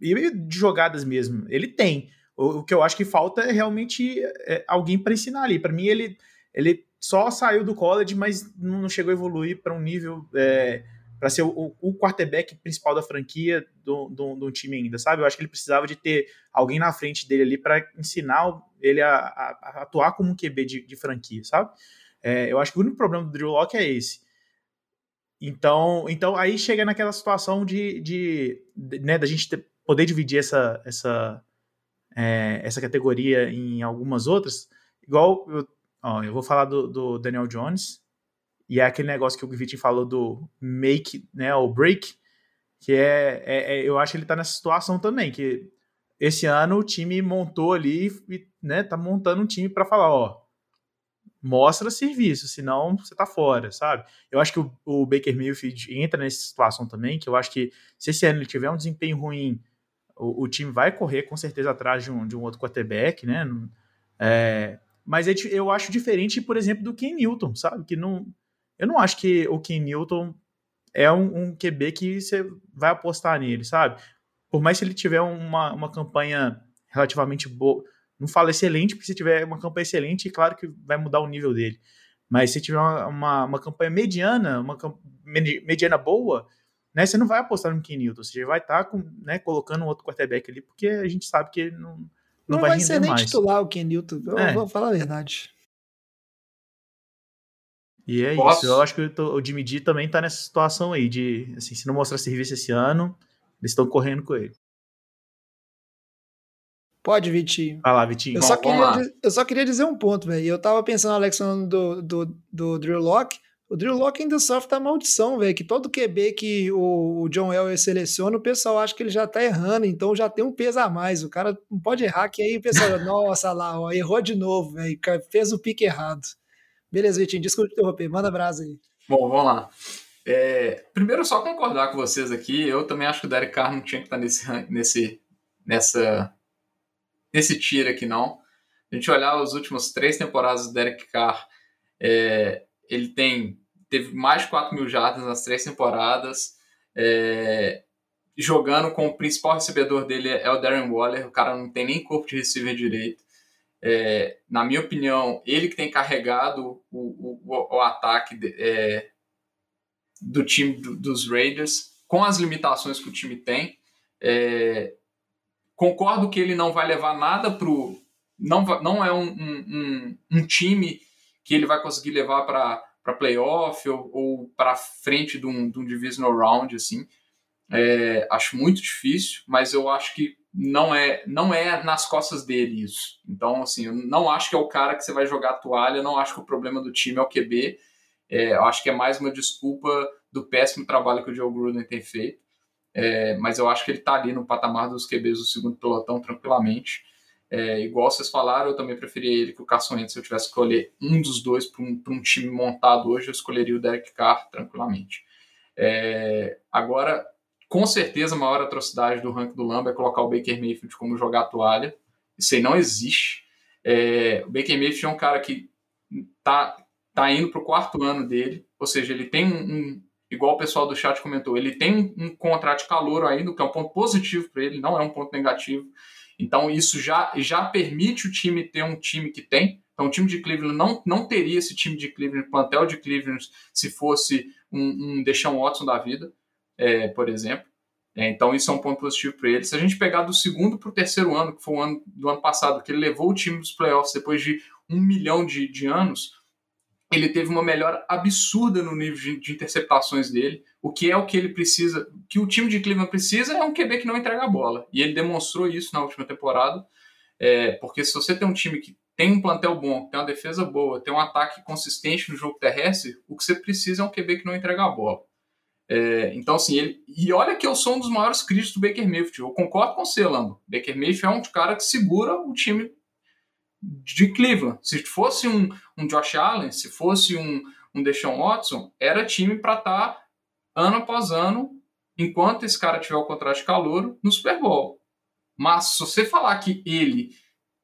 e de jogadas mesmo, ele tem. O, o, que eu acho que falta é realmente é, alguém para ensinar ali. Para mim, ele, ele só saiu do college, mas não chegou a evoluir para um nível é, para ser o, o, quarterback principal da franquia do, do, time ainda, sabe? Eu acho que ele precisava de ter alguém na frente dele ali para ensinar ele a, a, a, atuar como um QB de, de franquia, sabe? É, eu acho que o único problema do Drew Locke é esse. Então, então aí chega naquela situação de, de, de né, da gente ter, poder dividir essa, essa, é, essa categoria em algumas outras. Igual, eu, ó, eu vou falar do, do Daniel Jones, e é aquele negócio que o Vitinho falou do make, né, o break, que é, é, é, eu acho que ele tá nessa situação também, que esse ano o time montou ali e, né, tá montando um time para falar, ó, mostra serviço, senão você tá fora, sabe? Eu acho que o, o, Baker Mayfield entra nessa situação também, que eu acho que se esse ano ele tiver um desempenho ruim, o, o time vai correr com certeza atrás de um, de um outro quarterback, né? É, mas é eu acho diferente, por exemplo, do Ken Newton, sabe? Que não, eu não acho que o Ken Newton é um, um QB que você vai apostar nele, sabe? Por mais que ele tiver uma, uma campanha relativamente boa, não falo excelente, porque se tiver uma campanha excelente, claro que vai mudar o nível dele. Mas se tiver uma, uma, uma campanha mediana, uma mediana boa, né, você não vai apostar no Ken Newton, você vai estar tá com, né, colocando um outro quarterback ali, porque a gente sabe que ele não, não, não vai, vai ser nem titular o Ken Newton, eu é. vou falar a verdade. E é Posso? isso. Eu acho que o Jimmy D também tá nessa situação aí de, assim, se não mostrar serviço esse ano, eles estão correndo com ele. Pode, Vitinho. Vai lá, Vitinho. Eu, Bom, só, queria, eu só queria dizer um ponto, velho. Eu tava pensando, Alex, do, do, do Drew Locke. O Drew Locke ainda sofre da maldição, velho. Que todo QB que o, o John Elway seleciona, o pessoal acha que ele já tá errando, então já tem um peso a mais. O cara não pode errar, que aí o pessoal, nossa lá, ó, errou de novo, velho. Fez o pique errado. Beleza, Vitinho, desculpa interromper, manda brasa aí. Bom, vamos lá. É, primeiro, só concordar com vocês aqui, eu também acho que o Derek Carr não tinha que estar nesse, nesse, nessa, nesse tiro aqui, não. A gente olhar as últimas três temporadas do Derek Carr, é, ele tem teve mais de 4 mil jardas nas três temporadas, é, jogando com o principal recebedor dele é o Darren Waller, o cara não tem nem corpo de receiver direito. É, na minha opinião, ele que tem carregado o, o, o ataque é, do time do, dos Raiders, com as limitações que o time tem. É, concordo que ele não vai levar nada para o. Não, não é um, um, um, time que ele vai conseguir levar para playoff ou, ou para frente de um, de um divisional round. assim. É, acho muito difícil, mas eu acho que não é não é nas costas dele isso. Então, assim, eu não acho que é o cara que você vai jogar a toalha, não acho que o problema do time é o QB. É, eu acho que é mais uma desculpa do péssimo trabalho que o Joe Gruden tem feito. É, mas eu acho que ele está ali no patamar dos QBs do segundo pelotão tranquilamente. É, igual vocês falaram, eu também preferia ele que o Carson Wentz. Se eu tivesse que escolher um dos dois para um, um, time montado hoje, eu escolheria o Derek Carr tranquilamente. É, agora, com certeza, a maior atrocidade do ranking do Lamba é colocar o Baker Mayfield como jogar toalha. Isso aí não existe. É, o Baker Mayfield é um cara que tá, tá indo para o quarto ano dele, ou seja, ele tem um, um, igual o pessoal do chat comentou, ele tem um, um contrato de calor ainda, que é um ponto positivo para ele, não é um ponto negativo. Então isso já, já permite o time ter um time que tem. Então o time de Cleveland não, não teria esse time de Cleveland, plantel de Cleveland, se fosse um, um Deshaun Watson da vida é, por exemplo. É, então isso é um ponto positivo para ele. Se a gente pegar do segundo para o terceiro ano, que foi o ano do ano passado, que ele levou o time dos playoffs depois de um milhão de, de anos, ele teve uma melhora absurda no nível de, de, interceptações dele. O que é o que ele precisa, que o time de Cleveland precisa é um QB que não entrega a bola. E ele demonstrou isso na última temporada. É, porque se você tem um time que tem um plantel bom, tem uma defesa boa, tem um ataque consistente no jogo terrestre, o que você precisa é um QB que não entrega a bola. É, então, assim, ele. E olha que eu sou um dos maiores críticos do Baker Mayfield. Eu concordo com você, Lambo. Baker Mayfield é um cara que segura o time de Cleveland. Se fosse um, um Josh Allen, se fosse um, um Deshaun Watson, era time para estar tá, ano após ano, enquanto esse cara tiver o contrato de calor, no Super Bowl. Mas se você falar que ele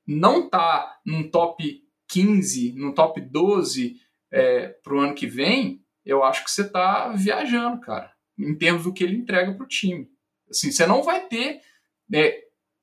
não tá num top 15, num top 12 é, para o ano que vem, eu acho que você está viajando, cara, em termos do que ele entrega para o time. Assim, você não vai ter né,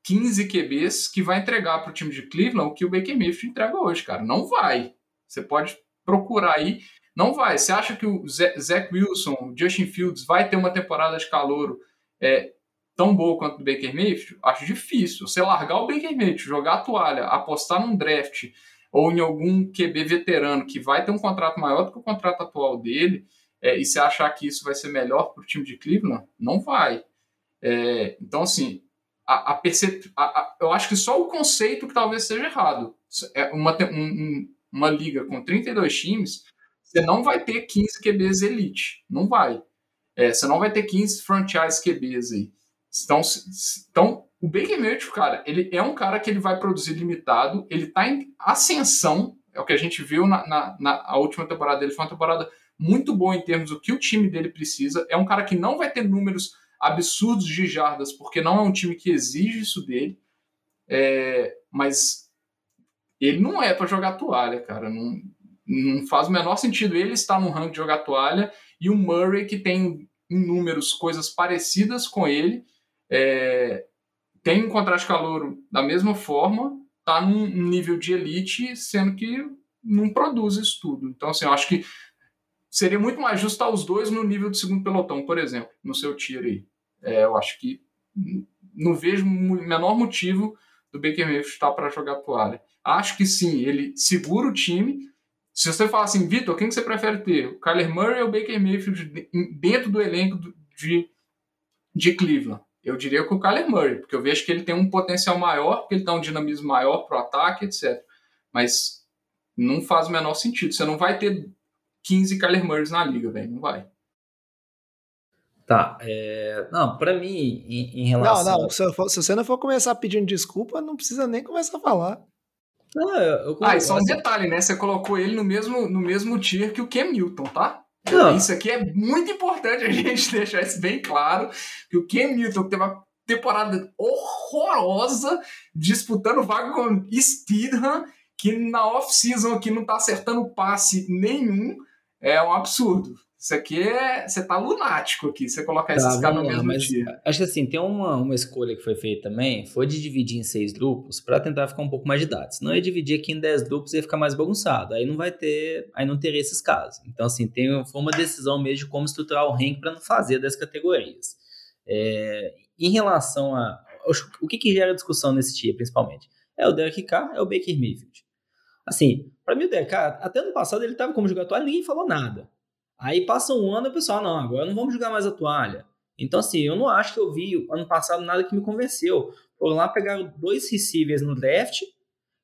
15 QBs que vai entregar para o time de Cleveland o que o Baker Mayfield entrega hoje, cara. Não vai. Você pode procurar aí. Não vai. Você acha que o Zach Wilson, o Justin Fields vai ter uma temporada de calouro é, tão boa quanto o Baker Mayfield? Acho difícil. Você largar o Baker Mayfield, jogar a toalha, apostar num draft ou em algum QB veterano que vai ter um contrato maior do que o contrato atual dele, é, e você achar que isso vai ser melhor para o time de Cleveland, não vai. É, então, assim, a, a, a, a, eu acho que só o conceito que talvez seja errado. É uma, um, uma liga com 32 times, você não vai ter 15 QBs elite. Não vai. É, você não vai ter 15 franchise QBs aí. Então, então o Baker Mayfield, cara, ele é um cara que ele vai produzir limitado, ele está em ascensão, é o que a gente viu na, na, na última temporada dele, foi uma temporada muito boa em termos do que o time dele precisa, é um cara que não vai ter números absurdos de jardas, porque não é um time que exige isso dele, é, mas ele não é para jogar toalha, cara, não, não faz o menor sentido ele estar no ranking de jogar toalha e o Murray, que tem em números coisas parecidas com ele, é, tem um contrato calor da mesma forma, tá num nível de elite, sendo que não produz isso tudo. Então, assim, eu acho que seria muito mais justo estar os dois no nível de segundo pelotão, por exemplo, no seu tier aí. É, eu acho que não vejo o menor motivo do Baker Mayfield estar para jogar toalha. Acho que sim, ele segura o time. Se você falar assim, Vitor, quem que você prefere ter? O Kyler Murray ou o Baker Mayfield dentro do elenco de, de Cleveland? Eu diria que o Kyler Murray, porque eu vejo que ele tem um potencial maior, porque ele dá um dinamismo maior para o ataque, etc. Mas não faz o menor sentido. Você não vai ter 15 Kyler Murrays na liga, velho. Não vai. Tá, é... não, para mim, em, em, relação. Não, não, se, for, se, você não for começar pedindo desculpa, não precisa nem começar a falar. Não, eu, eu, ah, e só um detalhe, né? Você colocou ele no mesmo, no mesmo tier que o Cam Newton, tá? Não. Isso aqui é muito importante a gente deixar isso bem claro, que o Ken Newton teve uma temporada horrorosa disputando vaga com Steedham, que na off-season aqui não tá acertando passe nenhum, é um absurdo. Isso aqui é. Você tá lunático aqui, você colocar esses tá, caras no mesmo mas dia. Acho que assim, tem uma, uma escolha que foi feita também, foi de dividir em seis grupos para tentar ficar um pouco mais de dados. Senão ia dividir aqui em dez grupos e ia ficar mais bagunçado. Aí não vai ter. Aí não teria esses casos. Então, assim, tem, foi uma decisão mesmo de como estruturar o ranking para não fazer das categorias. É, em relação a. O que, que gera discussão nesse dia, principalmente? É o Derek Carr, é o Baker Mayfield. Assim, para mim o Derek Carr, até ano passado ele estava como jogador e ninguém falou nada. Aí passa um ano e o pessoal, não, agora não vamos jogar mais a toalha. Então, assim, eu não acho que eu vi ano passado nada que me convenceu. Foram lá, pegaram dois receivers no draft,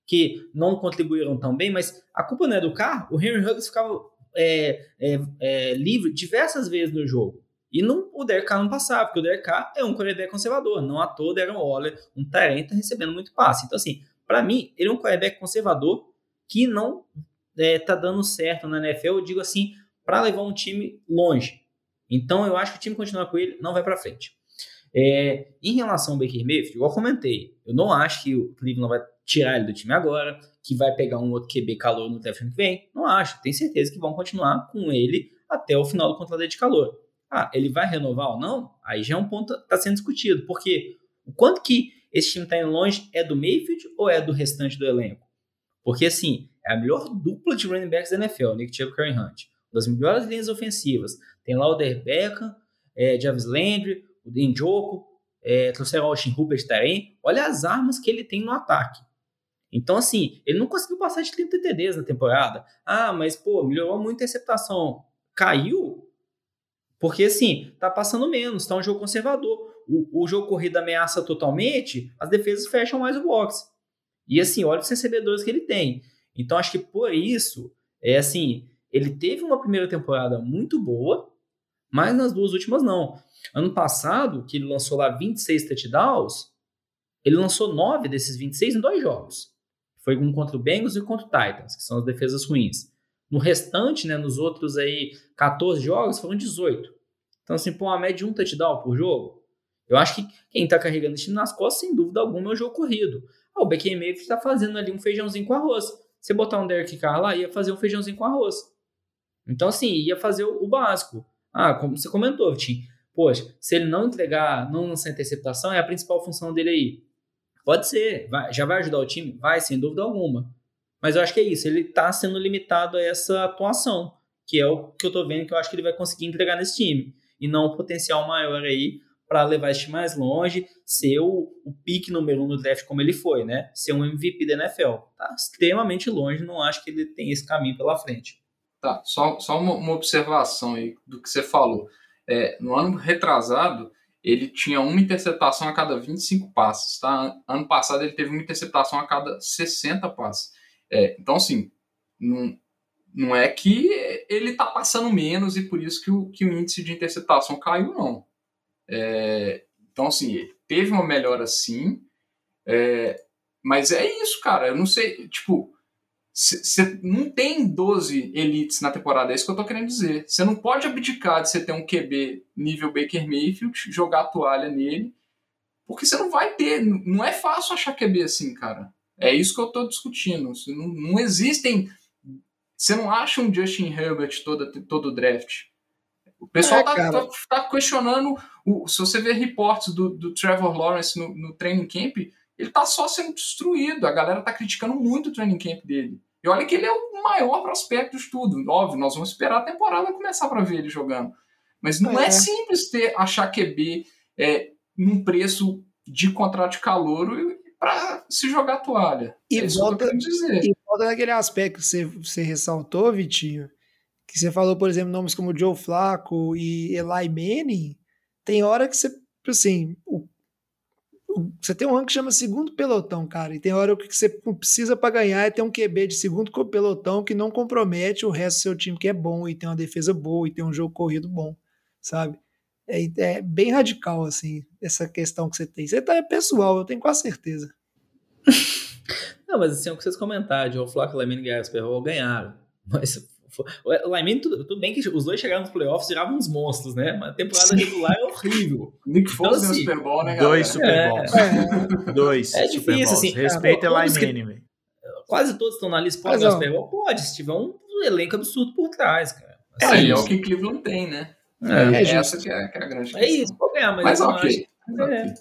que não contribuíram tão bem, mas a culpa não é do carro. O Henry Huggs ficava é, é, é, livre diversas vezes no jogo. E não, o Derek Carr não passava, porque o Derek Carr é um quarterback conservador. Não à toa, Darren Waller, um talento, recebendo muito passe. Então, assim, para mim, ele é um quarterback conservador que não é, tá dando certo na NFL. Eu digo assim, para levar um time longe. Então eu acho que o time continuar com ele não vai para frente. É, em relação ao Baker Mayfield, igual eu comentei, eu não acho que o Cleveland vai tirar ele do time agora, que vai pegar um outro QB calor no draft que vem. Não acho. Tenho certeza que vão continuar com ele até o final do contrato de calor. Ah, ele vai renovar ou não? Aí já é um ponto que está sendo discutido. Porque o quanto que esse time está indo longe é do Mayfield ou é do restante do elenco? Porque assim, é a melhor dupla de running backs da NFL, Nick Chubb e Karen Hunt das melhores linhas ofensivas. Tem lá o Der Beckham, é, Jarvis Landry, o Njoku, é, trouxeram o Austin Hooper também. Olha as armas que ele tem no ataque. Então, assim, ele não conseguiu passar de 30 TDs na temporada. Ah, mas, pô, melhorou muito a interceptação. Caiu porque, assim, tá passando menos, tá um jogo conservador. O, o jogo corrido ameaça totalmente, as defesas fecham mais o box. E, assim, olha os recebedores que ele tem. Então, acho que por isso, é assim, ele teve uma primeira temporada muito boa, mas nas duas últimas não. Ano passado, que ele lançou lá 26 touchdowns, ele lançou 9 desses 26 em dois jogos. Foi um contra o Bengals e contra o Titans, que são as defesas ruins. No restante, né, nos outros aí 14 jogos, foram 18. Então, assim, pô, uma média de um touchdown por jogo. Eu acho que quem está carregando esse time nas costas, sem dúvida alguma, é o jogo corrido. Ah, o Beckham Mayfield está fazendo ali um feijãozinho com arroz. Você botar um Derek Carr lá, ia fazer um feijãozinho com arroz. Então, assim, ia fazer o, básico. Ah, como você comentou, Tim, poxa, se ele não entregar, não lançar interceptação, é a principal função dele aí. Pode ser, vai, já vai ajudar o time? Vai, sem dúvida alguma. Mas eu acho que é isso, ele está sendo limitado a essa atuação, que é o que eu tô vendo que eu acho que ele vai conseguir entregar nesse time. E não o potencial maior aí para levar esse time mais longe, ser o, o pique número um do draft como ele foi, né? Ser um MVP da NFL. Tá extremamente longe, não acho que ele tem esse caminho pela frente. Tá, só, só uma, uma observação aí do que você falou. É, no ano retrasado, ele tinha uma interceptação a cada 25 passes, tá? Ano passado ele teve uma interceptação a cada 60 passes. É, então, assim, não, não é que ele tá passando menos e por isso que o, que o índice de interceptação caiu, não. É, então, assim, teve uma melhora sim, é, mas é isso, cara. Eu não sei, tipo, você não tem 12 elites na temporada, é isso que eu tô querendo dizer. Você não pode abdicar de você ter um QB nível Baker Mayfield, jogar a toalha nele, porque você não vai ter. Não é fácil achar QB assim, cara. É isso que eu tô discutindo. Não, não existem. Você não acha um Justin Herbert todo, todo draft. O pessoal é, tá, tá, tá, questionando. O, se você ver reportes do, do Trevor Lawrence no, no training camp, ele tá só sendo destruído. A galera tá criticando muito o training camp dele. E olha que ele é o maior prospecto de tudo. Óbvio, nós vamos esperar a temporada começar para ver ele jogando. Mas não é, é simples ter achar QB é, num preço de contrato de calor para se jogar a toalha. E, é volta, dizer. e volta naquele aspecto que você, você ressaltou, Vitinho, que você falou, por exemplo, nomes como Joe Flacco e Eli Manning, tem hora que você, assim, o você tem um ranking que chama segundo pelotão, cara, e tem hora que você precisa para ganhar é ter um QB de segundo pelotão que não compromete o resto do seu time, que é bom, e tem uma defesa boa, e tem um jogo corrido bom, sabe? É, é bem radical, assim, essa questão que você tem. Você tá é pessoal, eu tenho quase certeza. não, mas assim, é o que vocês comentaram, Joe Flacco, Lamine Gasper ganharam, mas o Lyman, tudo, tudo, bem que os dois chegaram nos playoffs, viravam uns monstros, né? Mas a temporada regular é horrível. Nick Foles então, assim, Super Bowl, né, galera? Dois Super Bowls. É, dois é difícil, assim. Respeita é, Lyman, velho. Quase todos estão na lista, pode Super Bowl? Pode, se tiver um elenco absurdo por trás, cara. Assim, é, é o que Cleveland tem, né? É, é essa que é, que é, a grande É isso, pode ganhar, mas, mas ok. Acho, é.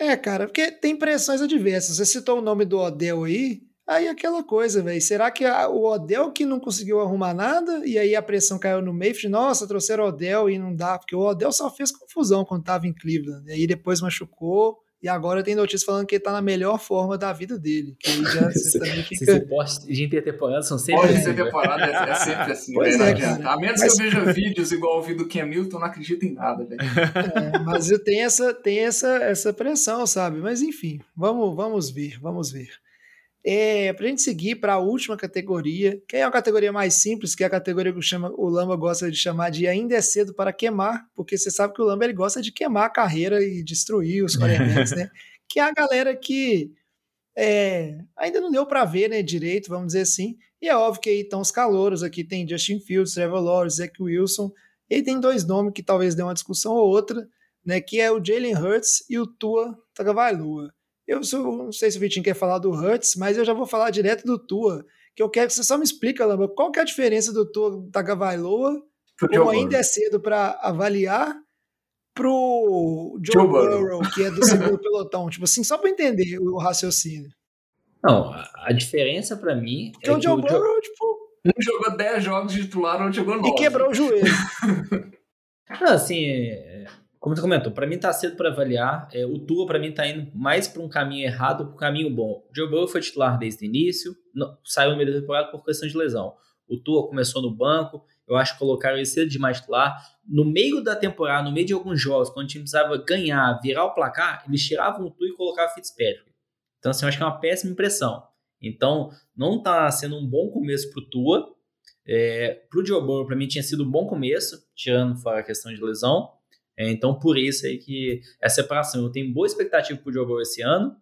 é, cara, porque tem pressões adversas. Você citou o nome do Odell aí, Aí aquela coisa, velho. Será que a, o Odell que não conseguiu arrumar nada e aí a pressão caiu no Mayfield? Nossa, trouxeram o Odell e não dá, porque o Odell só fez confusão quando tava em Cleveland. E aí depois machucou e agora tem notícia falando que ele tá na melhor forma da vida dele. Que aí já você também fica. De intertemporada são sempre Pode assim. temporada é, é, sempre assim, pois né? É, a menos mas... que eu veja vídeos igual o vídeo do Ken Milton, não acredito em nada, velho. É, mas eu tenho essa, tem essa, essa pressão, sabe? Mas enfim, vamos, vamos ver, vamos ver. É, para a gente seguir para a última categoria, que é uma categoria mais simples, que é a categoria que chama, o Lamba gosta de chamar de ainda é cedo para queimar, porque você sabe que o Lamba ele gosta de queimar a carreira e destruir os quarterbacks, né? Que é a galera que é, ainda não deu para ver né, direito, vamos dizer assim. E é óbvio que aí estão os calouros, aqui tem Justin Fields, Trevor Lawrence, Zach Wilson, e aí tem dois nomes que talvez dê uma discussão ou outra, né, que é o Jalen Hurts e o Tua Tagovailoa. Eu sou, não sei se o Vitinho quer falar do Hurts, mas eu já vou falar direto do Tua, que eu quero que você só me explica, Lamba, qual que é a diferença do Tua da Gavailoa, como ainda é cedo para avaliar, pro Joe, Joe Burrow, Burrow, que é do segundo pelotão, tipo assim, só para entender o raciocínio. Não, a diferença para mim Porque é o Joe o Burrow, Joe... tipo, um jogou 10 jogos de titular, outro jogou 9. E quebrou o joelho. Não, assim, é, como você comentou, para mim tá cedo para avaliar. É, o Tua para mim tá indo mais para um caminho errado para um caminho bom. O Joe Burrow foi titular desde o início, não, saiu no meio da temporada por questão de lesão. O Tua começou no banco, eu acho que colocaram ele cedo demais titular. No meio da temporada, no meio de alguns jogos, quando o time precisava ganhar, virar o placar, eles tiravam o Tua e colocavam o Fitzpatrick. Então, assim, eu acho que é uma péssima impressão. Então, não tá sendo um bom começo pro Tua. É, pro Joe Burrow, para mim, tinha sido um bom começo, tirando fora a questão de lesão. É, então, por isso aí que é separação. Eu tenho boa expectativa pro jogo esse ano.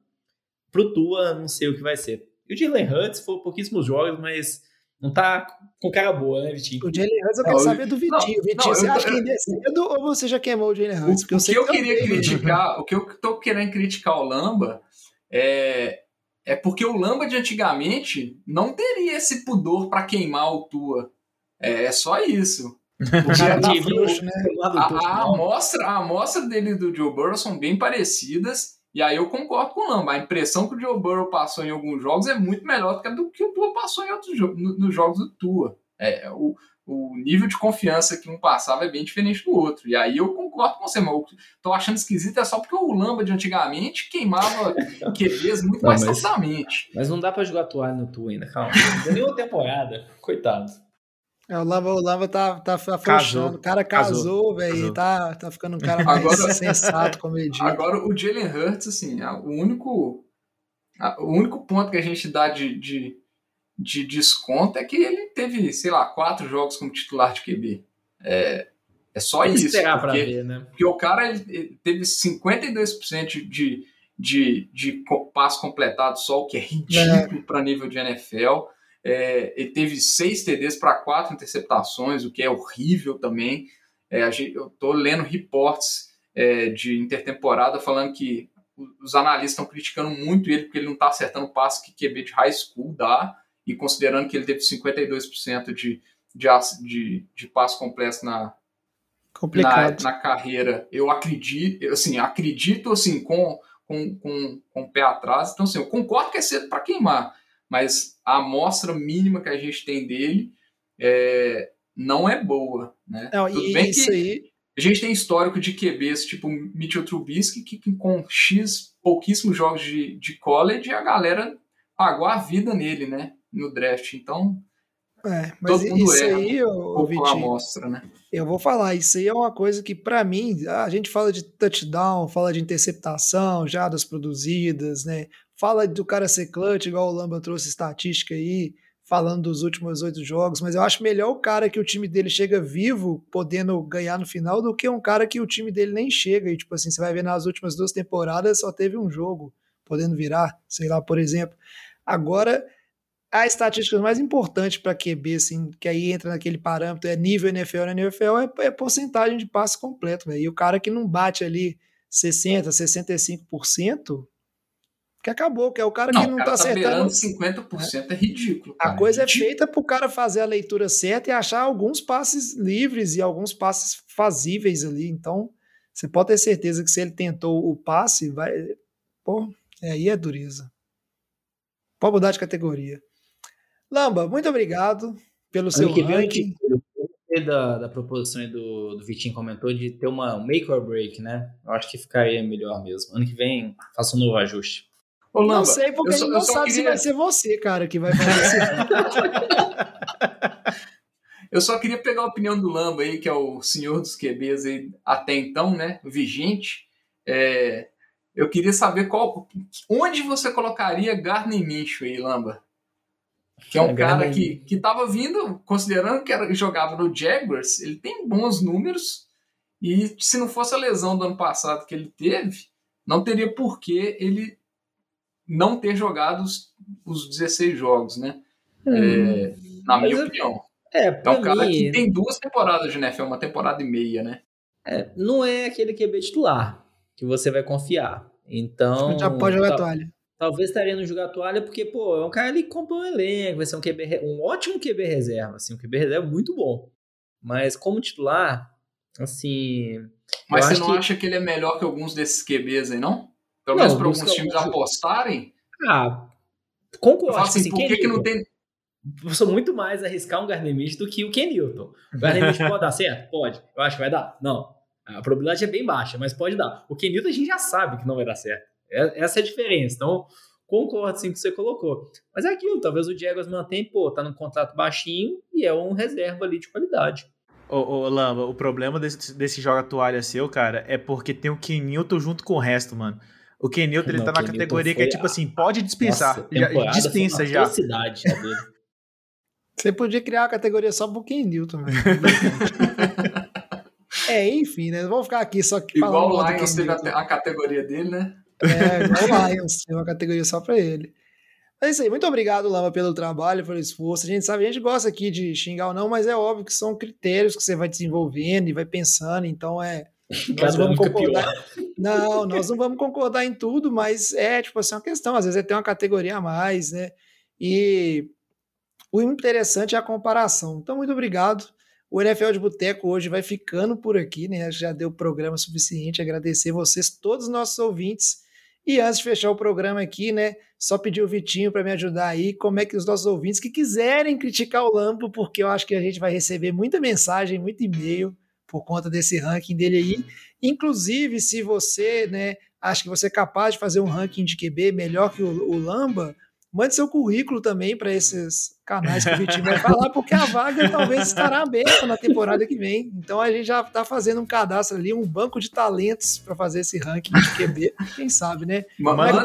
Pro Tua, não sei o que vai ser. E o Jalen Hurts foi pouquíssimos jogos, mas não tá com cara boa, né, Vitinho? O Jalen Hurts eu quero saber do Vitinho. Não, Vitinho, não, você eu, acha eu, que ainda é cedo ou você já queimou o Jalen Hurts? Porque o, que eu queria criticar, o que eu tô querendo criticar o Lamba é, é porque o Lamba de antigamente não teria esse pudor para queimar o Tua. É, é só isso. O cara tá Tive- frouxo, né? A, a amostra, a amostra dele e do Joe Burrow são bem parecidas. E aí eu concordo com o Lamba. A impressão que o Joe Burrow passou em alguns jogos é muito melhor do que a do que o Tua passou em outros jogos, no- nos jogos do Tua. É, o, o nível de confiança que um passava é bem diferente do outro. E aí eu concordo com você, mas eu tô achando esquisito é só porque o Lamba de antigamente queimava QBs muito Não, mais mas-. Mas não dá pra jogar toalha no tu ainda, calma. Não tem nenhuma temporada. Coitado. É, o Lamba, o Lamba tá, tá afrouxando. O cara casou, Casou. velho. Tá, tá ficando um cara mais Agora- sensato, comedido. Agora, o Jalen Hurts, assim, é o único, a- o único ponto que a gente dá de, de, de desconto é que ele teve, sei lá, quatro jogos como titular de QB. É, é só Tem que isso. esperar pra porque, ver, né? porque o cara ele, ele teve 52% de, de, de passo completado só, o que é ridículo para nível de NFL. É, ele teve seis TDs para quatro interceptações, o que é horrível também. É, gente, eu tô lendo reports é, de intertemporada falando que os analistas estão criticando muito ele porque ele não está acertando o passe que QB de high school dá, e considerando que ele teve 52% de, de, de, de passe completo na, na, Complicado. na carreira, eu acredito, assim, acredito assim, com, com, com, com o pé atrás. Então, assim, eu concordo que é cedo para queimar, mas a amostra mínima que a gente tem dele é, não é boa. Né? Não, Tudo e bem isso que aí. a gente tem histórico de QBs tipo Mitchell Trubisky, que, que com X pouquíssimos jogos de, de college, a galera pagou a vida nele, né? No draft. Então, É, mas todo mundo isso erra aí, ô, Vitinho, amostra, né? eu vou falar, isso aí é uma coisa que, pra mim, a gente fala de touchdown, fala de interceptação, jadas produzidas, né? Fala do cara ser clutch, igual o Lamba trouxe estatística aí, falando dos últimos oito jogos, mas eu acho melhor o cara que o time dele chega vivo, podendo ganhar no final, do que um cara que o time dele nem chega. E, tipo assim, você vai ver nas últimas duas temporadas só teve um jogo, podendo virar, sei lá, por exemplo. Agora, a estatística mais importante para QB, assim, que aí entra naquele parâmetro, é nível NFL na NFL, é, é porcentagem de passe completo, velho. E o cara que não bate ali 60%, 65%, que acabou, que é o cara que Não, não o tá cara tá beirando acertando. 50%, é ridículo. A cara, coisa é ridículo. feita pro cara fazer a leitura certa e achar alguns passes livres e alguns passes fazíveis ali. Então, você pode ter certeza que se ele tentou o passe, vai. Pô, aí é dureza. Pode mudar de categoria. Lamba, muito obrigado pelo seu Ano que vem, eu ranking. gostei da, da proposição aí do, do Vitinho comentou de ter uma um make or break, né? Eu acho que ficaria melhor mesmo. Ano que vem, faça um novo ajuste. Ô, Lamba, Não sei, porque eu a só- gente não só sabe se queria- vai ser você, cara, que vai fazer esse Eu só queria pegar a opinião do Lamba aí, que é o senhor dos QBs aí, até então, né? Vigente. É, eu queria saber qual, onde você colocaria Gardner Minshew aí, Lamba? Que é um É, cara que, que tava vindo, considerando que era, jogava no Jaguars, ele tem bons números. E se não fosse a lesão do ano passado que ele teve, não teria por que ele não ter jogado os, os 16 jogos, né? É, na minha eu- opinião. É, É pra um cara mim, que tem duas temporadas de NFL, uma temporada e meia, né? é, não é aquele QB titular que você vai confiar. Então. Já pode jogar tal- toalha. Talvez estaria no jogar toalha, porque, pô, é um cara ali que comprou um elenco, vai ser um QB, um ótimo QB reserva, assim, um QB reserva muito bom. Mas como titular, assim. Mas você não que- acha que ele é melhor que alguns desses QBs aí, não? Pelo Não, menos para alguns times apostarem? Ah, concordo. assim, assim, por que, que não tem. Eu sou muito mais arriscar um Gardner Minshew do que o Ken Newton. O Gardner Minshew pode dar certo? Pode. Eu acho que vai dar? Não. A probabilidade é bem baixa, mas pode dar. O Ken Newton a gente já sabe que não vai dar certo. É- Essa é a diferença. Então, concordo sim com o que você colocou. Mas é aquilo, talvez o Diego mantém, pô, tá num contrato baixinho e é um reserva ali de qualidade. Ô, ô, Lamba, o problema desse, desse joga toalha seu, cara, é porque tem o Kenilton junto com o resto, mano. O Kenilton, ele Não, tá o na categoria que é tipo a- assim, pode dispensar. Nossa, já, dispensa já. atrocidade a dele. Você podia criar uma categoria só pro Ken Newton. velho. é, enfim, né? Vamos ficar aqui só que Igual o Lions Ken teve a, Newton. a categoria dele, né? É, igual o Lions, tem uma categoria só pra ele. Mas é isso aí, muito obrigado, Lama, pelo trabalho, pelo esforço. A gente sabe, a gente gosta aqui de xingar ou não, mas é óbvio que são critérios que você vai desenvolvendo e vai pensando, então é. Nós Cada vamos concordar. Não, nós não vamos concordar em tudo, mas é tipo assim, uma questão. Às vezes é ter uma categoria a mais, né? E O interessante é a comparação. Então, muito obrigado. O NFL de Boteco hoje vai ficando por aqui, né? Já deu programa suficiente. Agradecer vocês, todos os nossos ouvintes. E antes de fechar o programa aqui, né? Só pedir o Vitinho para me ajudar aí. Como é que os nossos ouvintes que quiserem criticar o Lampo, porque eu acho que a gente vai receber muita mensagem, muito e-mail por conta desse ranking dele aí. Inclusive, se você, né, acha que você é capaz de fazer um ranking de QB melhor que o, o Lamba, Mande seu currículo também para esses canais que o Vitinho vai falar, porque a vaga talvez estará aberta na temporada que vem. Então a gente já está fazendo um cadastro ali, um banco de talentos para fazer esse ranking de QB. Quem sabe, né? Manda, manda,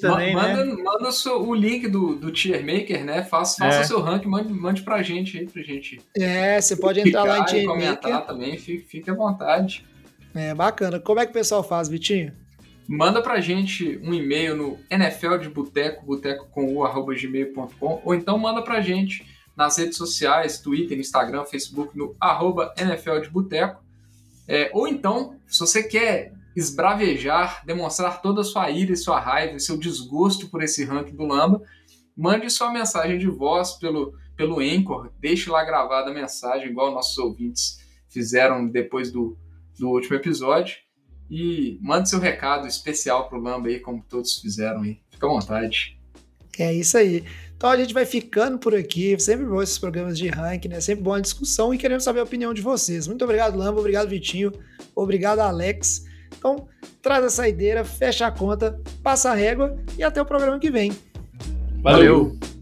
também, manda, né? manda o, seu, o link do, do Tier Maker, né? Faça, faça é. seu ranking, mande, mande pra gente aí, pra gente. É, você pode entrar lá em Tier comentar também, fique, fique à vontade. É, bacana. Como é que o pessoal faz, Vitinho? manda pra gente um e-mail no NFL de Boteco, com u, arroba gmail.com, ou então manda pra gente nas redes sociais, Twitter, Instagram, Facebook, no arroba NFL de Boteco. É, ou então, se você quer esbravejar, demonstrar toda a sua ira e sua raiva seu desgosto por esse ranking do Lamba, mande sua mensagem de voz pelo, pelo Anchor, deixe lá gravada a mensagem, igual nossos ouvintes fizeram depois do, do último episódio. E mande seu recado especial pro Lamba aí, como todos fizeram aí. Fica à vontade. É isso aí. Então a gente vai ficando por aqui. Sempre bom esses programas de ranking, né? Sempre boa discussão e queremos saber a opinião de vocês. Muito obrigado, Lamba. Obrigado, Vitinho. Obrigado, Alex. Então, traz a saideira, fecha a conta, passa a régua e até o programa que vem. Valeu. Valeu.